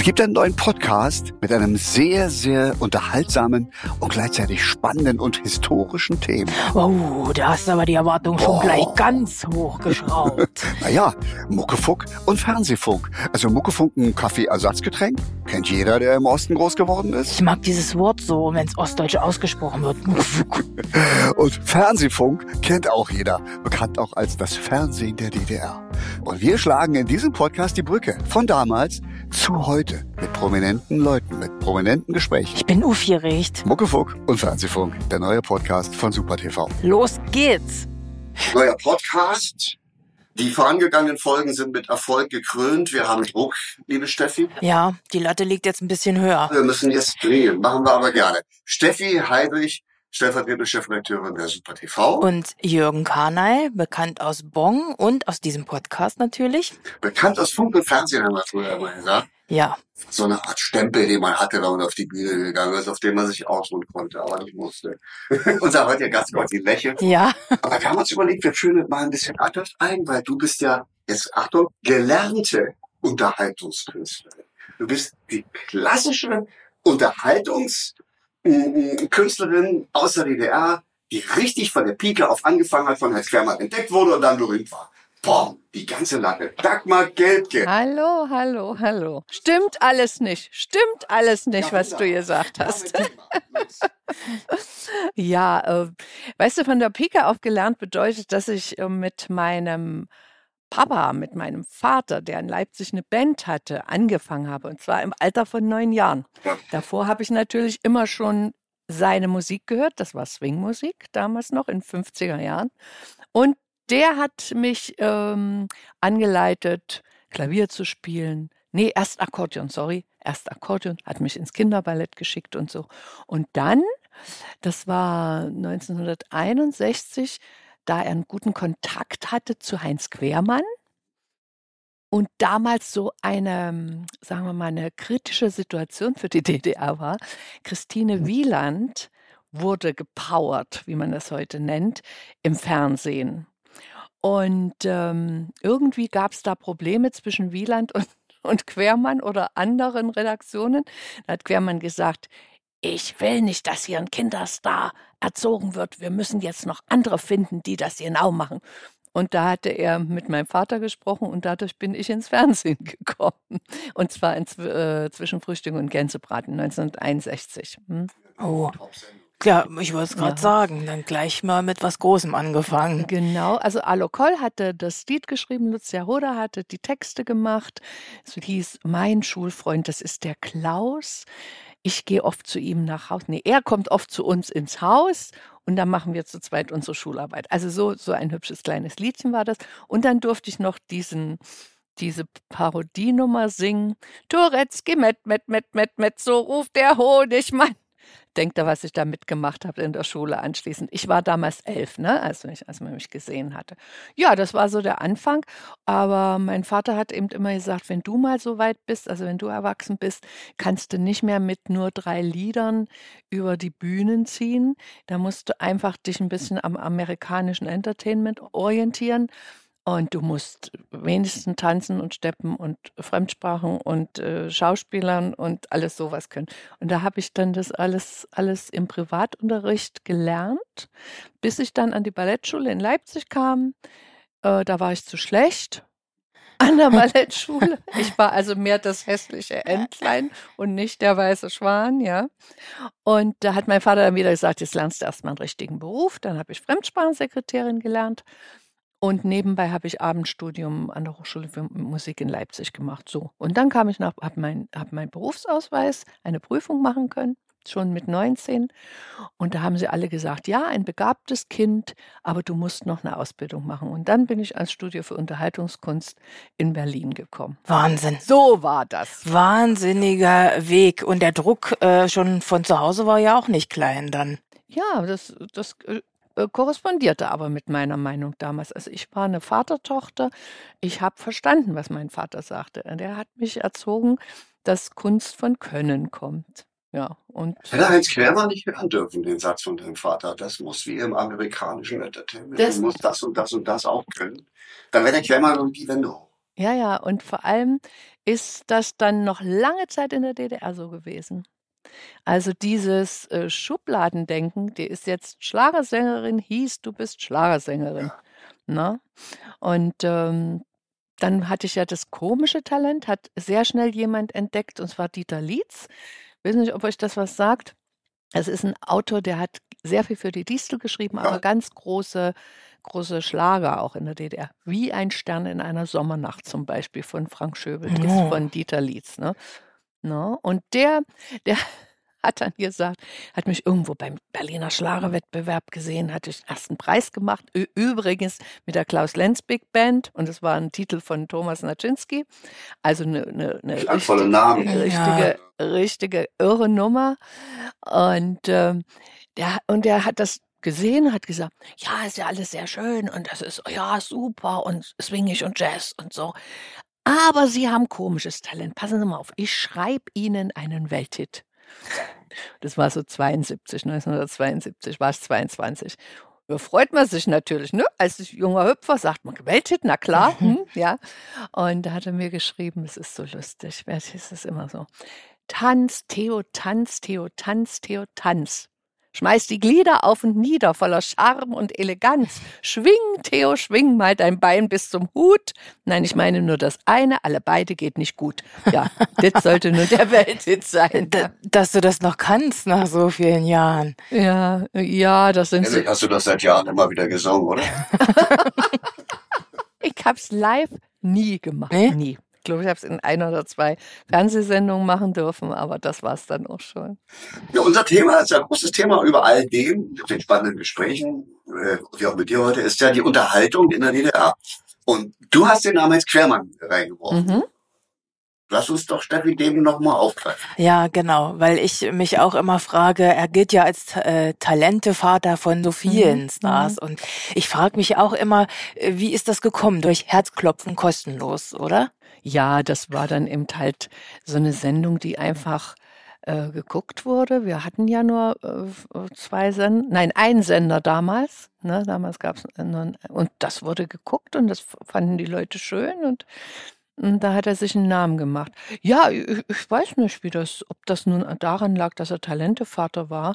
Es gibt einen neuen Podcast mit einem sehr, sehr unterhaltsamen und gleichzeitig spannenden und historischen Thema. Oh, da hast du aber die Erwartung schon oh. gleich ganz hochgeschraubt. naja, Muckefuck und Fernsehfunk. Also Muckefunk ein Kaffeeersatzgetränk. Kennt jeder, der im Osten groß geworden ist. Ich mag dieses Wort so, wenn es ostdeutsch ausgesprochen wird. Und Fernsehfunk kennt auch jeder. Bekannt auch als das Fernsehen der DDR. Und wir schlagen in diesem Podcast die Brücke von damals zu heute mit prominenten Leuten, mit prominenten Gesprächen. Ich bin aufgeregt. Muckefuck und Fernsehfunk, der neue Podcast von Super TV. Los geht's! Neuer Podcast. Die vorangegangenen Folgen sind mit Erfolg gekrönt. Wir haben Druck, liebe Steffi. Ja, die Latte liegt jetzt ein bisschen höher. Wir müssen jetzt drehen, machen wir aber gerne. Steffi Heidrich stellvertretende Chefredakteurin der Super TV. Und Jürgen Karnay, bekannt aus Bonn und aus diesem Podcast natürlich. Bekannt aus Funk und Fernsehen, haben wir früher immer gesagt. Ja. So eine Art Stempel, den man hatte, wenn man auf die Bühne gegangen ist, auf den man sich ausruhen konnte, aber nicht musste. Unser heutiger Gast Gott, die lächelt. Ja. Aber wir haben uns überlegt, wir führen mal ein bisschen anders ein, weil du bist ja, jetzt Achtung, gelernte Unterhaltungskünstlerin. Du bist die klassische Unterhaltungs- Künstlerin aus der DDR, die richtig von der Pike auf angefangen hat, von Herrn Quermann entdeckt wurde und dann berühmt war. Boah, die ganze Latte. Dagmar Gelbke. Hallo, hallo, hallo. Stimmt alles nicht. Stimmt alles nicht, ja, was du gesagt hast. ja, äh, weißt du, von der Pike auf gelernt bedeutet, dass ich äh, mit meinem Papa, mit meinem Vater, der in Leipzig eine Band hatte, angefangen habe. Und zwar im Alter von neun Jahren. Davor habe ich natürlich immer schon seine Musik gehört. Das war Swingmusik damals noch in 50er Jahren. Und der hat mich ähm, angeleitet, Klavier zu spielen. Nee, erst Akkordeon, sorry. Erst Akkordeon, hat mich ins Kinderballett geschickt und so. Und dann, das war 1961, da er einen guten Kontakt hatte zu Heinz Quermann und damals so eine, sagen wir mal, eine kritische Situation für die DDR war. Christine mhm. Wieland wurde gepowert, wie man das heute nennt, im Fernsehen. Und ähm, irgendwie gab es da Probleme zwischen Wieland und, und Quermann oder anderen Redaktionen. Da hat Quermann gesagt, ich will nicht, dass hier ein Kinderstar erzogen wird. Wir müssen jetzt noch andere finden, die das genau machen. Und da hatte er mit meinem Vater gesprochen und dadurch bin ich ins Fernsehen gekommen. Und zwar in, äh, zwischen Frühstück und Gänsebraten 1961. Hm? Oh. Ja, ich wollte es gerade ja. sagen, dann gleich mal mit was Großem angefangen. Genau, also Alokol hatte das Lied geschrieben, Lucia Hoda hatte die Texte gemacht. Es hieß Mein Schulfreund, das ist der Klaus ich gehe oft zu ihm nach Hause. Nee, er kommt oft zu uns ins Haus und dann machen wir zu zweit unsere Schularbeit. Also so, so ein hübsches kleines Liedchen war das. Und dann durfte ich noch diesen, diese Parodienummer singen. Turetzki, met, met, met, met, met, so ruft der Honigmann denkt er, was ich da mitgemacht habe in der Schule anschließend. Ich war damals elf, ne, als, ich, als man mich gesehen hatte. Ja, das war so der Anfang. Aber mein Vater hat eben immer gesagt, wenn du mal so weit bist, also wenn du erwachsen bist, kannst du nicht mehr mit nur drei Liedern über die Bühnen ziehen. Da musst du einfach dich ein bisschen am amerikanischen Entertainment orientieren. Und du musst wenigstens tanzen und steppen und Fremdsprachen und äh, Schauspielern und alles sowas können. Und da habe ich dann das alles, alles im Privatunterricht gelernt, bis ich dann an die Ballettschule in Leipzig kam. Äh, da war ich zu schlecht an der Ballettschule. Ich war also mehr das hässliche Entlein und nicht der weiße Schwan, ja. Und da hat mein Vater dann wieder gesagt, jetzt lernst du erstmal einen richtigen Beruf. Dann habe ich Fremdsprachensekretärin gelernt und nebenbei habe ich Abendstudium an der Hochschule für Musik in Leipzig gemacht. So. Und dann kam ich nach, habe meinen hab mein Berufsausweis, eine Prüfung machen können, schon mit 19. Und da haben sie alle gesagt, ja, ein begabtes Kind, aber du musst noch eine Ausbildung machen. Und dann bin ich ans Studio für Unterhaltungskunst in Berlin gekommen. Wahnsinn. So war das. Wahnsinniger Weg. Und der Druck äh, schon von zu Hause war ja auch nicht klein dann. Ja, das, das äh, korrespondierte aber mit meiner Meinung damals. Also ich war eine Vatertochter. Ich habe verstanden, was mein Vater sagte. Der hat mich erzogen, dass Kunst von Können kommt. Ja, und Hätte Heinz Quermann nicht hören dürfen, den Satz von deinem Vater. Das muss wie im amerikanischen Entertainment. Das du musst das und das und das auch können. Dann wäre der Quermann irgendwie Wende hoch. Ja, ja, und vor allem ist das dann noch lange Zeit in der DDR so gewesen. Also dieses äh, Schubladendenken, die ist jetzt Schlagersängerin, hieß, du bist Schlagersängerin. Ne? Und ähm, dann hatte ich ja das komische Talent, hat sehr schnell jemand entdeckt, und zwar Dieter Lietz. Ich weiß nicht, ob euch das was sagt. Es ist ein Autor, der hat sehr viel für die Distel geschrieben, aber ganz große, große Schlager auch in der DDR. Wie ein Stern in einer Sommernacht zum Beispiel von Frank Schöbel, ist Oh. von Dieter Lietz. Ne? Ne? Und der, der hat dann gesagt, hat mich irgendwo beim Berliner Schlagerwettbewerb gesehen, hatte ich den ersten Preis gemacht. Übrigens mit der Klaus Lenz Big Band und es war ein Titel von Thomas Naczynski. Also eine, eine, eine Klangvolle richtig- Namen. richtige, richtige irre Nummer. Und ähm, der, und der hat das gesehen, hat gesagt, ja, ist ja alles sehr schön und das ist, ja, super und swingig und Jazz und so. Aber Sie haben komisches Talent. Passen Sie mal auf, ich schreibe Ihnen einen Welthit. Das war so 72, 1972, war es 22. Da freut man sich natürlich, ne? Als junger Hüpfer sagt man, Welthit, na klar, hm, ja. Und da hat er mir geschrieben, es ist so lustig, wer ist es immer so. Tanz, Theo, tanz, Theo, tanz, Theo, tanz. Schmeiß die Glieder auf und nieder, voller Charme und Eleganz. Schwing, Theo, schwing mal dein Bein bis zum Hut. Nein, ich meine nur das eine, alle beide geht nicht gut. Ja, das sollte nur der Welthit sein. D dass du das noch kannst nach so vielen Jahren. Ja, ja, das sind. Ehrlich, hast du das seit Jahren immer wieder gesungen, oder? Ich hab's live nie gemacht. Nee? Nie. Ich glaube, ich habe es in ein oder zwei Fernsehsendungen machen dürfen, aber das war's dann auch schon. Ja, unser Thema ist ein großes Thema über all dem, den spannenden Gesprächen, äh, wie auch mit dir heute, ist ja die Unterhaltung in der DDR. Und du hast den Namen jetzt Quermann reingeworfen. Mhm. Lass uns doch Steffi dem nochmal aufgreifen. Ja, genau, weil ich mich auch immer frage, er gilt ja als äh, Talentevater von so vielen Mhm, Stars und ich frage mich auch immer, äh, wie ist das gekommen? Durch Herzklopfen kostenlos, oder? Ja, das war dann eben halt so eine Sendung, die einfach äh, geguckt wurde. Wir hatten ja nur äh, zwei Sender, nein, ein Sender damals. Ne? Damals gab es und das wurde geguckt und das fanden die Leute schön und, und da hat er sich einen Namen gemacht. Ja, ich, ich weiß nicht, wie das, ob das nun daran lag, dass er Talentevater war.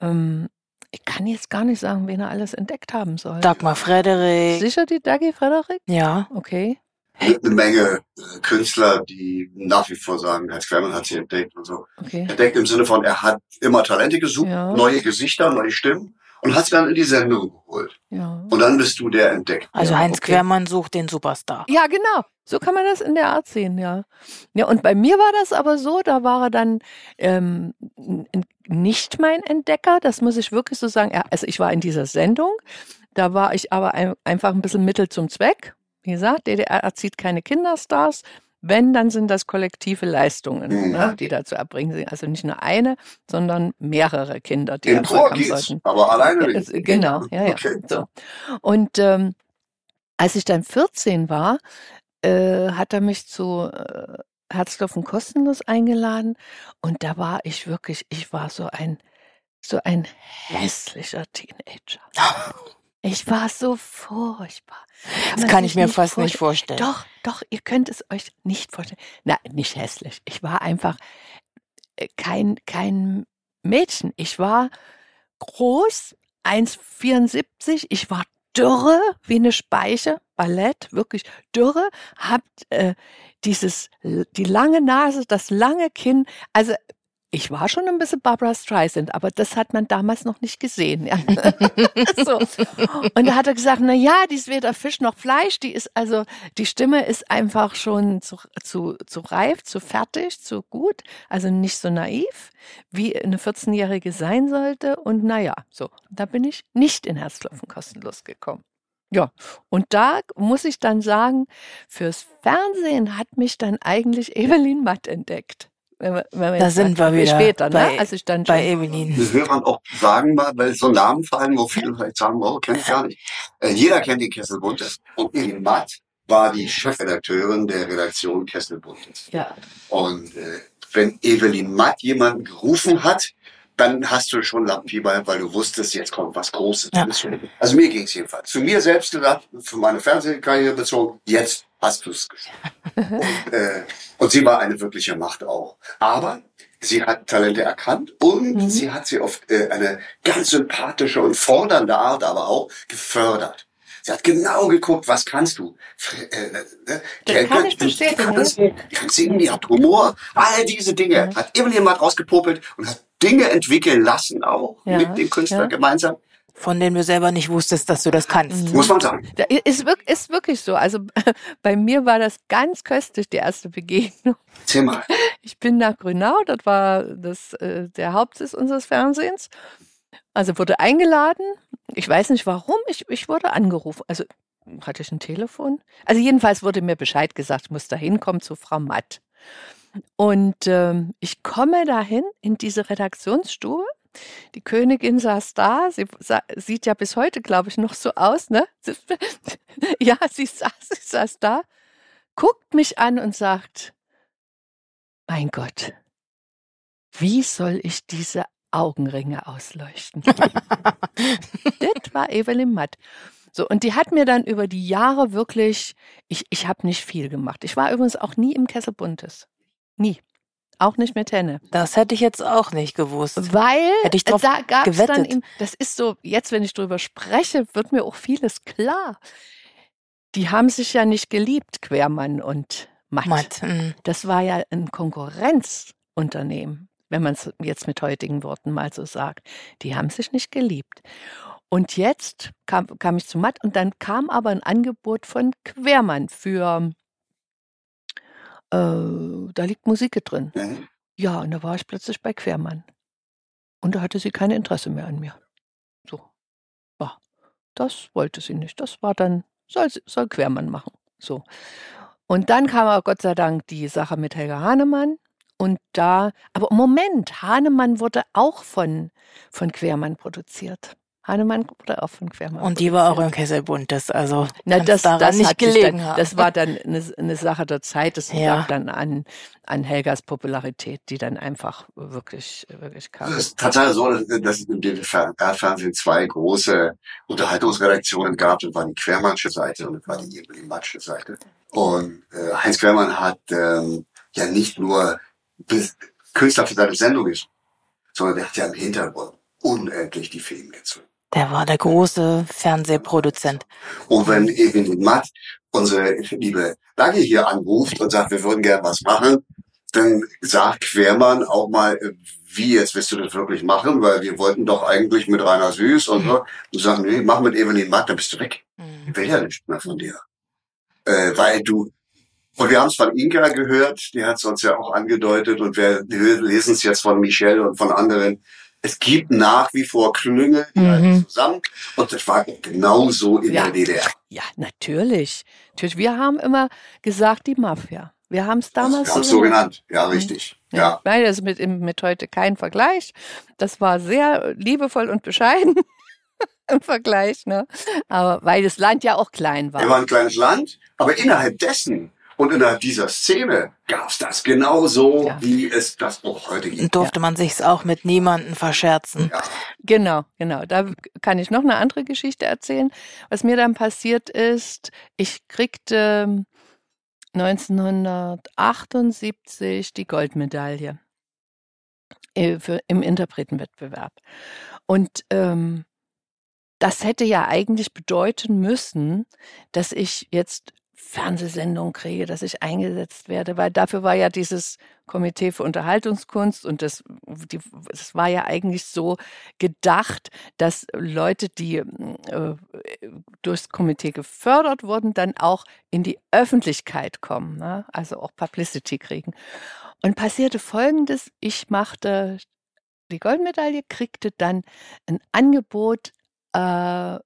Ähm, ich kann jetzt gar nicht sagen, wen er alles entdeckt haben soll. Dagmar Frederik. Sicher die Dagi Frederik? Ja, Okay. Eine Menge äh, Künstler, die nach wie vor sagen, Heinz Quermann hat sie entdeckt und so. Okay. Entdeckt im Sinne von, er hat immer Talente gesucht, Ja. neue Gesichter, neue Stimmen und hat sie dann in die Sendung geholt. Ja. Und dann bist du der entdeckt. also Ja, Heinz okay. Quermann sucht den Superstar. Ja, genau. So kann man das in der Art sehen, ja. Ja, und bei mir war das aber so, da war er dann ähm, nicht mein Entdecker, das muss ich wirklich so sagen. Also ich war in dieser Sendung, da war ich aber ein, einfach ein bisschen Mittel zum Zweck. Wie gesagt, DDR erzieht keine Kinderstars. Wenn, dann sind das kollektive Leistungen, Mhm. ne, die da zu erbringen sind. Also nicht nur eine, sondern mehrere Kinder, die Im haben geht's, sollten. aber alleine nicht. Genau, ja, ja. Okay. So. Und ähm, als ich dann 14 war, äh, hat er mich zu äh, Herzklopfen kostenlos eingeladen und da war ich wirklich, ich war so ein so ein hässlicher Teenager. Ich war so furchtbar. Das man kann ich mir fast nicht vorstellen. Doch, doch, ihr könnt es euch nicht vorstellen. Na, nicht hässlich. Ich war einfach äh, kein, kein Mädchen. Ich war groß, 1,74. Ich war dürre wie eine Speiche, Ballett, wirklich dürre, habt äh, dieses, die lange Nase, das lange Kinn. Also ich war schon ein bisschen Barbara Streisand, aber das hat man damals noch nicht gesehen. Ja. so. Und da hat er gesagt, na ja, die ist weder Fisch noch Fleisch, die ist also, die Stimme ist einfach schon zu, zu, zu reif, zu fertig, zu gut, also nicht so naiv, wie eine 14-Jährige sein sollte. Und naja, so, da bin ich nicht in Herzklopfen kostenlos gekommen. Ja, und da muss ich dann sagen, fürs Fernsehen hat mich dann eigentlich Evelyn Matt entdeckt. Wenn wir, wenn wir Da sind wir wieder Später, bei- ne? Als ich dann Bei Evelyn. Den Hörern auch sagen mal, weil so Namen fallen, wo viele vielleicht sagen, oh, kenn ich gar nicht. Äh, jeder kennt die Kesselbuntes. Und Evelyn Matt war die Chefredakteurin der Redaktion Kesselbuntes. Ja. Und äh, wenn Evelyn Matt jemanden gerufen hat, dann hast du schon Lampenfieber, weil du wusstest, jetzt kommt was Großes. Ja. Also mir ging es jedenfalls. Zu mir selbst gesagt, für meine Fernsehkarriere bezogen, jetzt hast du es geschafft. Und, äh, und sie war eine wirkliche Macht auch. Aber sie hat Talente erkannt und Mhm. sie hat sie auf äh, eine ganz sympathische und fordernde Art aber auch gefördert. Sie hat genau geguckt, was kannst du. Äh, äh, Das äh, kann ich bestätigen, kann singen, die kann singen, die hat Humor, all diese Dinge. Mhm. Hat mal rausgepopelt und hat Dinge entwickeln lassen auch Ja, mit dem Künstler ja. gemeinsam. Von denen du selber nicht wusstest, dass du das kannst. Muss man sagen. Ist, ist wirklich so. Also bei mir war das ganz köstlich, die erste Begegnung. Erzähl mal. Ich bin nach Grünau, das war das, äh, der Hauptsitz unseres Fernsehens. Also wurde eingeladen. Ich weiß nicht warum, ich, ich wurde angerufen. Also hatte ich ein Telefon? Also jedenfalls wurde mir Bescheid gesagt, ich muss da hinkommen zu Frau Matt. Und ähm, ich komme dahin in diese Redaktionsstube. Die Königin saß da. Sie sa sieht ja bis heute, glaube ich, noch so aus, ne? ja, sie saß, sie saß da, guckt mich an und sagt, mein Gott, wie soll ich diese Augenringe ausleuchten? das war Evelyn Matt. So, und die hat mir dann über die Jahre wirklich, ich, ich habe nicht viel gemacht. Ich war übrigens auch nie im Kessel Buntes. Nie. Auch nicht mit Henne. Das hätte ich jetzt auch nicht gewusst. Weil Hätte ich drauf da gab es dann eben, das ist so, jetzt wenn ich drüber spreche, wird mir auch vieles klar. Die haben sich ja nicht geliebt, Quermann und Matt. Matt. mm. Das war ja ein Konkurrenzunternehmen, wenn man es jetzt mit heutigen Worten mal so sagt. Die haben sich nicht geliebt. Und jetzt kam, kam ich zu Matt und dann kam aber ein Angebot von Quermann für, äh, da liegt Musik drin. Mhm. Ja, und da war ich plötzlich bei Quermann. Und da hatte sie kein Interesse mehr an mir. So. Ja, das wollte sie nicht. Das war dann, soll, soll Quermann machen. So. Und dann kam aber Gott sei Dank die Sache mit Helga Hahnemann. Und da, aber Moment, Hahnemann wurde auch von, von Quermann produziert. Hahnemann wurde auch von Quermann Und die war auch im produziert. Kessel Buntes, also Na, das, daran das, nicht gelegen dann, das war dann eine, eine Sache der Zeit. Das Ja. lag dann an, an Helgas Popularität, die dann einfach wirklich, wirklich kam. Es ist tatsächlich so, dass es im DDR-Fernsehen zwei große Unterhaltungsredaktionen gab. Das war die Quermannsche Seite und das war die Evelyn Matsche Seite. Und äh, Heinz Quermann hat ähm, ja nicht nur bis Künstler für seine Sendung ist, sondern der hat ja im Hintergrund unendlich die Filme gezogen. Der war der große Fernsehproduzent. Und wenn Evelyn Matt, unsere liebe Dagi hier anruft und sagt, wir würden gern was machen, dann sagt Quermann auch mal, wie jetzt willst du das wirklich machen? Weil wir wollten doch eigentlich mit Rainer Süß und so. Und sagen, nee, mach mit Evelyn Matt, dann bist du weg. Mhm. Ich will ja nicht mehr von dir. Äh, weil du, und wir haben es von Inka gehört, die hat es uns ja auch angedeutet und wir lesen es jetzt von Michelle und von anderen. Es gibt nach wie vor Klüngel, die Mhm. halten zusammen. Und das war genauso in Ja. der DDR. Ja, natürlich. Natürlich. Wir haben immer gesagt, die Mafia. Wir haben es damals wir haben es so genannt. Ja, richtig. Ja. Ja. Weil das mit, im- mit heute kein Vergleich. Das war sehr liebevoll und bescheiden im Vergleich, ne? Aber weil das Land ja auch klein Wir war. waren ein kleines Land, aber innerhalb dessen und innerhalb dieser Szene gab es das genauso, Ja. wie es das auch heute gibt. Und durfte man sich's auch mit niemanden verscherzen. Ja. Genau, genau. Da kann ich noch eine andere Geschichte erzählen. Was mir dann passiert ist, ich kriegte 1978 die Goldmedaille äh, für, im Interpretenwettbewerb. Und ähm, das hätte ja eigentlich bedeuten müssen, dass ich jetzt Fernsehsendungen kriege, dass ich eingesetzt werde, weil dafür war ja dieses Komitee für Unterhaltungskunst und das, die, das war ja eigentlich so gedacht, dass Leute, die äh, durchs Komitee gefördert wurden, dann auch in die Öffentlichkeit kommen, ne? also auch Publicity kriegen. Und passierte Folgendes, ich machte die Goldmedaille, kriegte dann ein Angebot äh,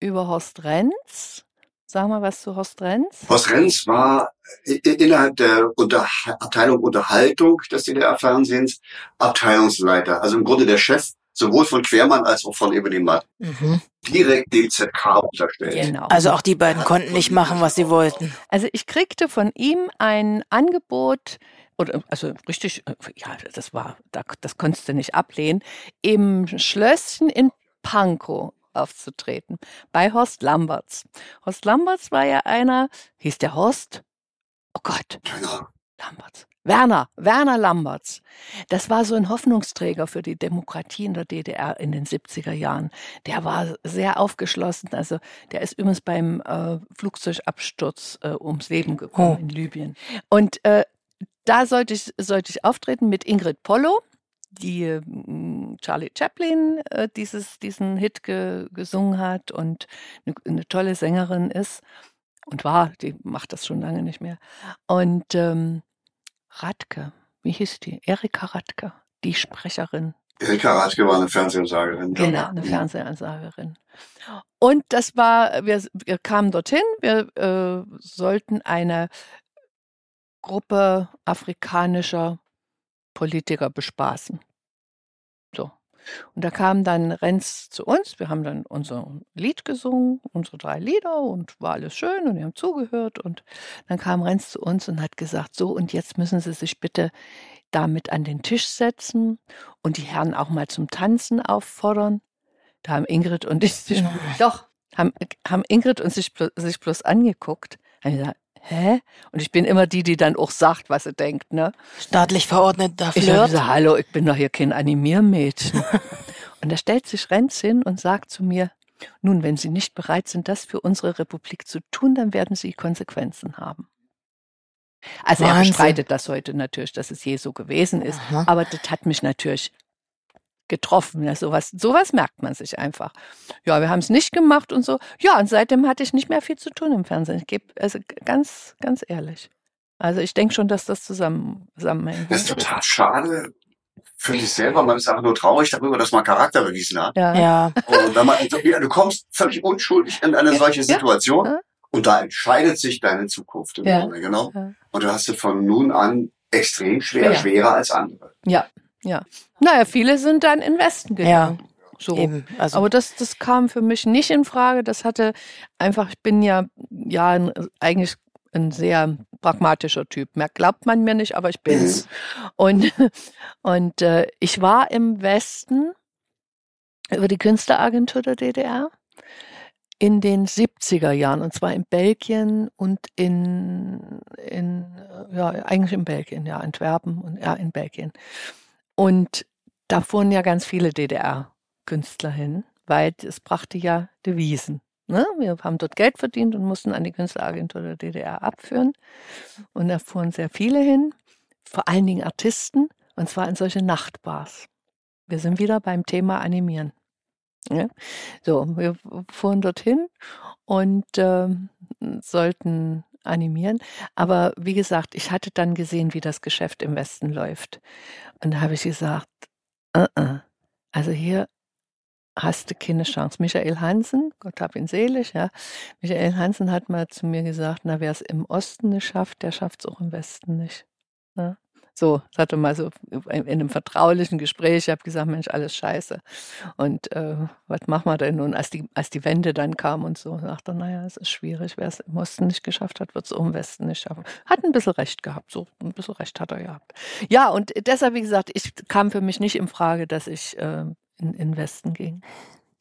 über Horst Renz. Sag mal was zu Horst Renz. Horst Renz war innerhalb der Unter Abteilung Unterhaltung des DDR-Fernsehens Abteilungsleiter. Also im Grunde der Chef sowohl von Quermann als auch von Evelyn Matt. Mhm. Direkt dem ZK unterstellt. Genau. Also auch die beiden konnten nicht machen, was sie wollten. Also ich kriegte von ihm ein Angebot, oder also richtig, ja, das war, da- das konntest du nicht ablehnen, im Schlösschen in Pankow. Aufzutreten. Bei Horst Lamberts. Horst Lamberts war ja einer, hieß der Horst? Oh Gott. Genau. Lamberts. Werner, Werner Lamberts. Das war so ein Hoffnungsträger für die Demokratie in der DDR in den 70er Jahren. Der war sehr aufgeschlossen. Also der ist übrigens beim äh, Flugzeugabsturz äh, ums Leben gekommen Oh. in Libyen. Und äh, da sollte ich, sollte ich auftreten mit Ingrid Pollo, die ähm, Charlie Chaplin äh, dieses, diesen Hit ge, gesungen hat und eine, eine tolle Sängerin ist und war, die macht das schon lange nicht mehr. Und ähm, Radke, wie hieß die? Erika Radke, die Sprecherin. Erika Ratke war eine Fernsehansagerin. Genau, eine Fernsehansagerin. Und das war, wir, wir kamen dorthin, wir äh, sollten eine Gruppe afrikanischer Politiker bespaßen. Und da kam dann Renz zu uns, wir haben dann unser Lied gesungen, unsere drei Lieder und war alles schön und wir haben zugehört und dann kam Renz zu uns und hat gesagt, so und jetzt müssen Sie sich bitte damit an den Tisch setzen und die Herren auch mal zum Tanzen auffordern. Da haben Ingrid und ich sich, doch, haben, haben Ingrid und sich, sich bloß angeguckt. Haben gesagt, hä? Und ich bin immer die, die dann auch sagt, was sie denkt, ne? Staatlich verordneter Ich habe gesagt, hallo, ich bin doch hier kein Animiermädchen. und da stellt sich Renz hin und sagt zu mir, nun, wenn Sie nicht bereit sind, das für unsere Republik zu tun, dann werden Sie Konsequenzen haben. Also er Wahnsinn. bestreitet das heute natürlich, dass es je so gewesen ist. Aha. Aber das hat mich natürlich getroffen. Ja, sowas, sowas merkt man sich einfach. Ja, wir haben es nicht gemacht und so. Ja, und seitdem hatte ich nicht mehr viel zu tun im Fernsehen. Ich gebe, also ganz, ganz ehrlich. Also ich denke schon, dass das zusammen, zusammenhängt. Das ist total schade für dich selber. Man ist einfach nur traurig darüber, dass man Charakter bewiesen hat. Ja. Ja, Und wenn man, ja, du kommst völlig unschuldig in eine Ja, solche Situation ja. und da entscheidet sich deine Zukunft im Ja, Grunde, genau. ja. Und du hast es von nun an extrem schwer, Ja. schwerer als andere. Ja, ja. Naja, viele sind dann in Westen gegangen. So. eben. Also Aber das, das kam für mich nicht in Frage. Das hatte einfach, ich bin ja, ja ein, eigentlich ein sehr pragmatischer Typ. Mehr glaubt man mir nicht, aber ich bin's. Und, und äh, ich war im Westen über die Künstleragentur der DDR in den 70er Jahren, und zwar in Belgien und in, in ja, eigentlich in Belgien, ja, Antwerpen und ja, in Belgien. Und da fuhren ja ganz viele DDR-Künstler hin, weil es brachte ja Devisen. Ne? Wir haben dort Geld verdient und mussten an die Künstleragentur der DDR abführen. Und da fuhren sehr viele hin, vor allen Dingen Artisten, und zwar in solche Nachtbars. Wir sind wieder beim Thema Animieren. Ja? So, wir fuhren dorthin und ähm, sollten animieren. Aber wie gesagt, ich hatte dann gesehen, wie das Geschäft im Westen läuft. Und da habe ich gesagt, äh, äh, also hier hast du keine Chance. Michael Hansen, Gott hab ihn selig, ja. Michael Hansen hat mal zu mir gesagt, na, wer es im Osten nicht schafft, der schafft es auch im Westen nicht. Ja. So, das hatte mal so in einem vertraulichen Gespräch, ich habe gesagt, Mensch, alles scheiße. Und äh, was machen wir denn nun, als die, als die Wende dann kam und so, er, naja, es ist schwierig, wer es im Osten nicht geschafft hat, wird es im Westen nicht schaffen. Hat ein bisschen recht gehabt, so ein bisschen recht hat er gehabt. Ja, und deshalb, wie gesagt, ich kam für mich nicht in Frage, dass ich äh, in, in den Westen ging.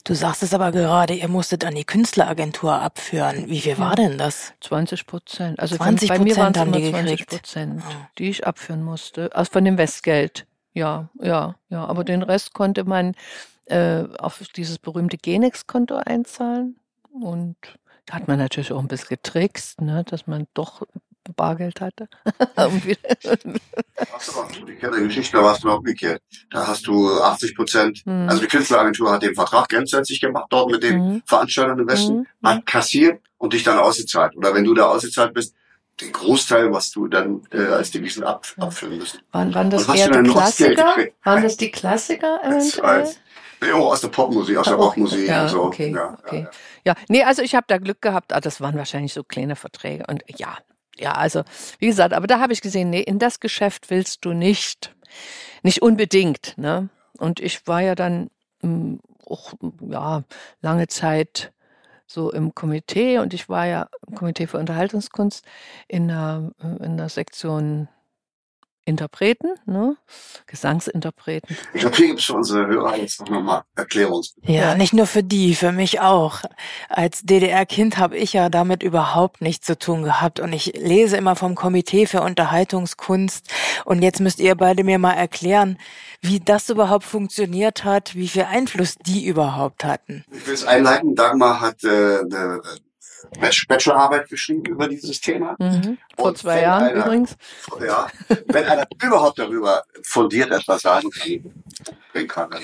Du sagst es aber gerade, ihr musstet an die Künstleragentur abführen. Wie viel war denn das? 20 Prozent. Also 20 von, bei mir waren es Prozent haben immer die 20 gekriegt. Prozent, Oh. die ich abführen musste. Also von dem Westgeld. Ja, ja, ja. Aber den Rest konnte man äh, auf dieses berühmte Genex-Konto einzahlen. Und da hat man natürlich auch ein bisschen getrickst, ne, dass man doch Bargeld hatte. Aber die kenne Geschichte, da warst du umgekehrt. Da hast du 80 Prozent, Mhm. also die Künstleragentur hat den Vertrag grundsätzlich gemacht, dort mit den Mhm. Veranstaltern im Westen, Mhm. hat kassiert und dich dann ausgezahlt. Oder wenn du da ausgezahlt bist, den Großteil, was du dann äh, als Devisen ab, Ja. abführen müssen. waren, waren das eher die Klassiker? Waren das die Klassiker eventuell? als, ja, aus der Popmusik, aus der Auch- Rockmusik ja, und so. Okay, ja, okay. Ja, Ja, nee, also ich habe da Glück gehabt. Ah, das waren wahrscheinlich so kleine Verträge. Und ja, ja, also wie gesagt, aber da habe ich gesehen, nee, in das Geschäft willst du nicht. Nicht unbedingt, ne? Und ich war ja dann mh, auch, ja, lange Zeit so im Komitee und ich war ja im Komitee für Unterhaltungskunst in der, in der Sektion Interpreten, ne? Gesangsinterpreten. Ich glaube, hier gibt es für unsere Hörer jetzt noch mal Erklärungs. Ja, nicht nur für die, für mich auch. Als DDR-Kind habe ich ja damit überhaupt nichts zu tun gehabt und ich lese immer vom Komitee für Unterhaltungskunst und jetzt müsst ihr beide mir mal erklären, wie das überhaupt funktioniert hat, wie viel Einfluss die überhaupt hatten. Ich will es einleiten. Dagmar hat äh, eine Bachelorarbeit geschrieben über dieses Thema. Mhm. Vor Und zwei Jahren einer- übrigens. Ja, wenn einer überhaupt darüber fundiert etwas sagen kann, dann kann er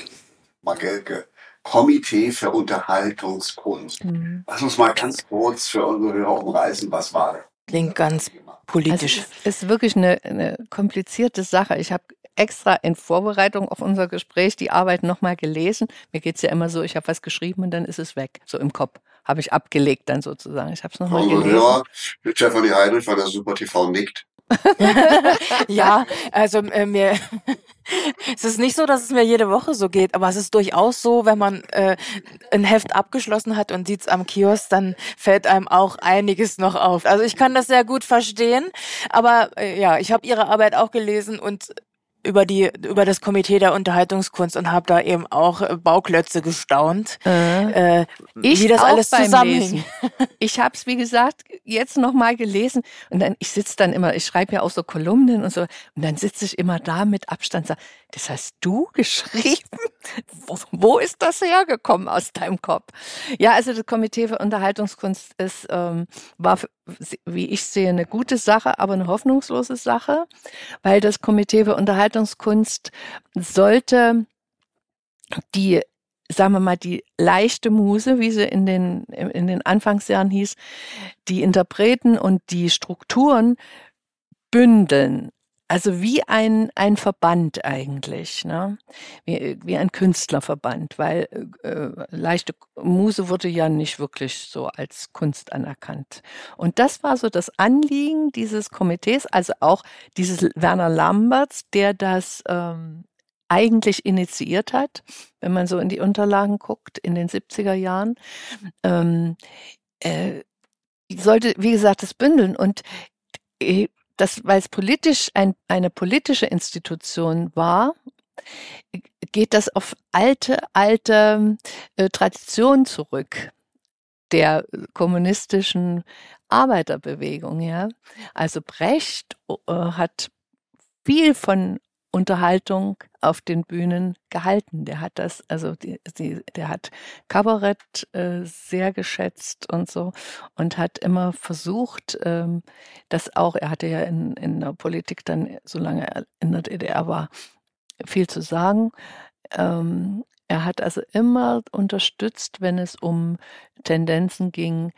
Magelke. Komitee für Unterhaltungskunst. Mhm. Lass uns mal ganz kurz für unsere Hörer umreißen, was war das? Klingt ganz Also politisch. es ist wirklich eine, eine komplizierte Sache. Ich habe extra in Vorbereitung auf unser Gespräch die Arbeit nochmal gelesen. Mir geht's ja immer so, ich habe was geschrieben und dann ist es weg, so im Kopf. Habe ich abgelegt dann sozusagen. Ich habe es nochmal Unsere gelesen. Hörer, Stefanie Heinrich von der Super TV nickt. ja, also äh, mir es ist nicht so, dass es mir jede Woche so geht, aber es ist durchaus so, wenn man äh, ein Heft abgeschlossen hat und sieht's am Kiosk, dann fällt einem auch einiges noch auf. Also ich kann das sehr gut verstehen, aber äh, ja, ich habe ihre Arbeit auch gelesen und über die über das Komitee der Unterhaltungskunst und habe da eben auch äh, Bauklötze gestaunt, Äh, äh, Ich wie das alles. Lesen. Ich habe es, wie gesagt, jetzt nochmal gelesen und dann, ich sitze dann immer, ich schreibe ja auch so Kolumnen und so, und dann sitze ich immer da mit Abstand, sag, das hast du geschrieben? Wo, wo ist das hergekommen aus deinem Kopf? Ja, also das Komitee für Unterhaltungskunst ist, ähm, war, f- wie ich sehe, eine gute Sache, aber eine hoffnungslose Sache, weil das Komitee für Unterhaltungskunst sollte die sagen wir mal, die leichte Muse, wie sie in den, in den Anfangsjahren hieß, die Interpreten und die Strukturen bündeln. Also wie ein, ein Verband eigentlich, ne? wie, wie ein Künstlerverband, weil äh, leichte Muse wurde ja nicht wirklich so als Kunst anerkannt. Und das war so das Anliegen dieses Komitees, also auch dieses Werner Lamberts, der das ähm, eigentlich initiiert hat, wenn man so in die Unterlagen guckt, in den 70er Jahren, ähm, äh, sollte, wie gesagt, das bündeln und äh, das, weil es politisch ein, eine politische Institution war, geht das auf alte, alte äh, Tradition zurück der kommunistischen Arbeiterbewegung, ja. Also Brecht äh, hat viel von Unterhaltung auf den Bühnen gehalten. Der hat das, also die, die, der hat Kabarett äh, sehr geschätzt und so und hat immer versucht, ähm, das auch, er hatte ja in, in der Politik dann, solange er in der DDR war, viel zu sagen. Ähm, er hat also immer unterstützt, wenn es um Tendenzen ging,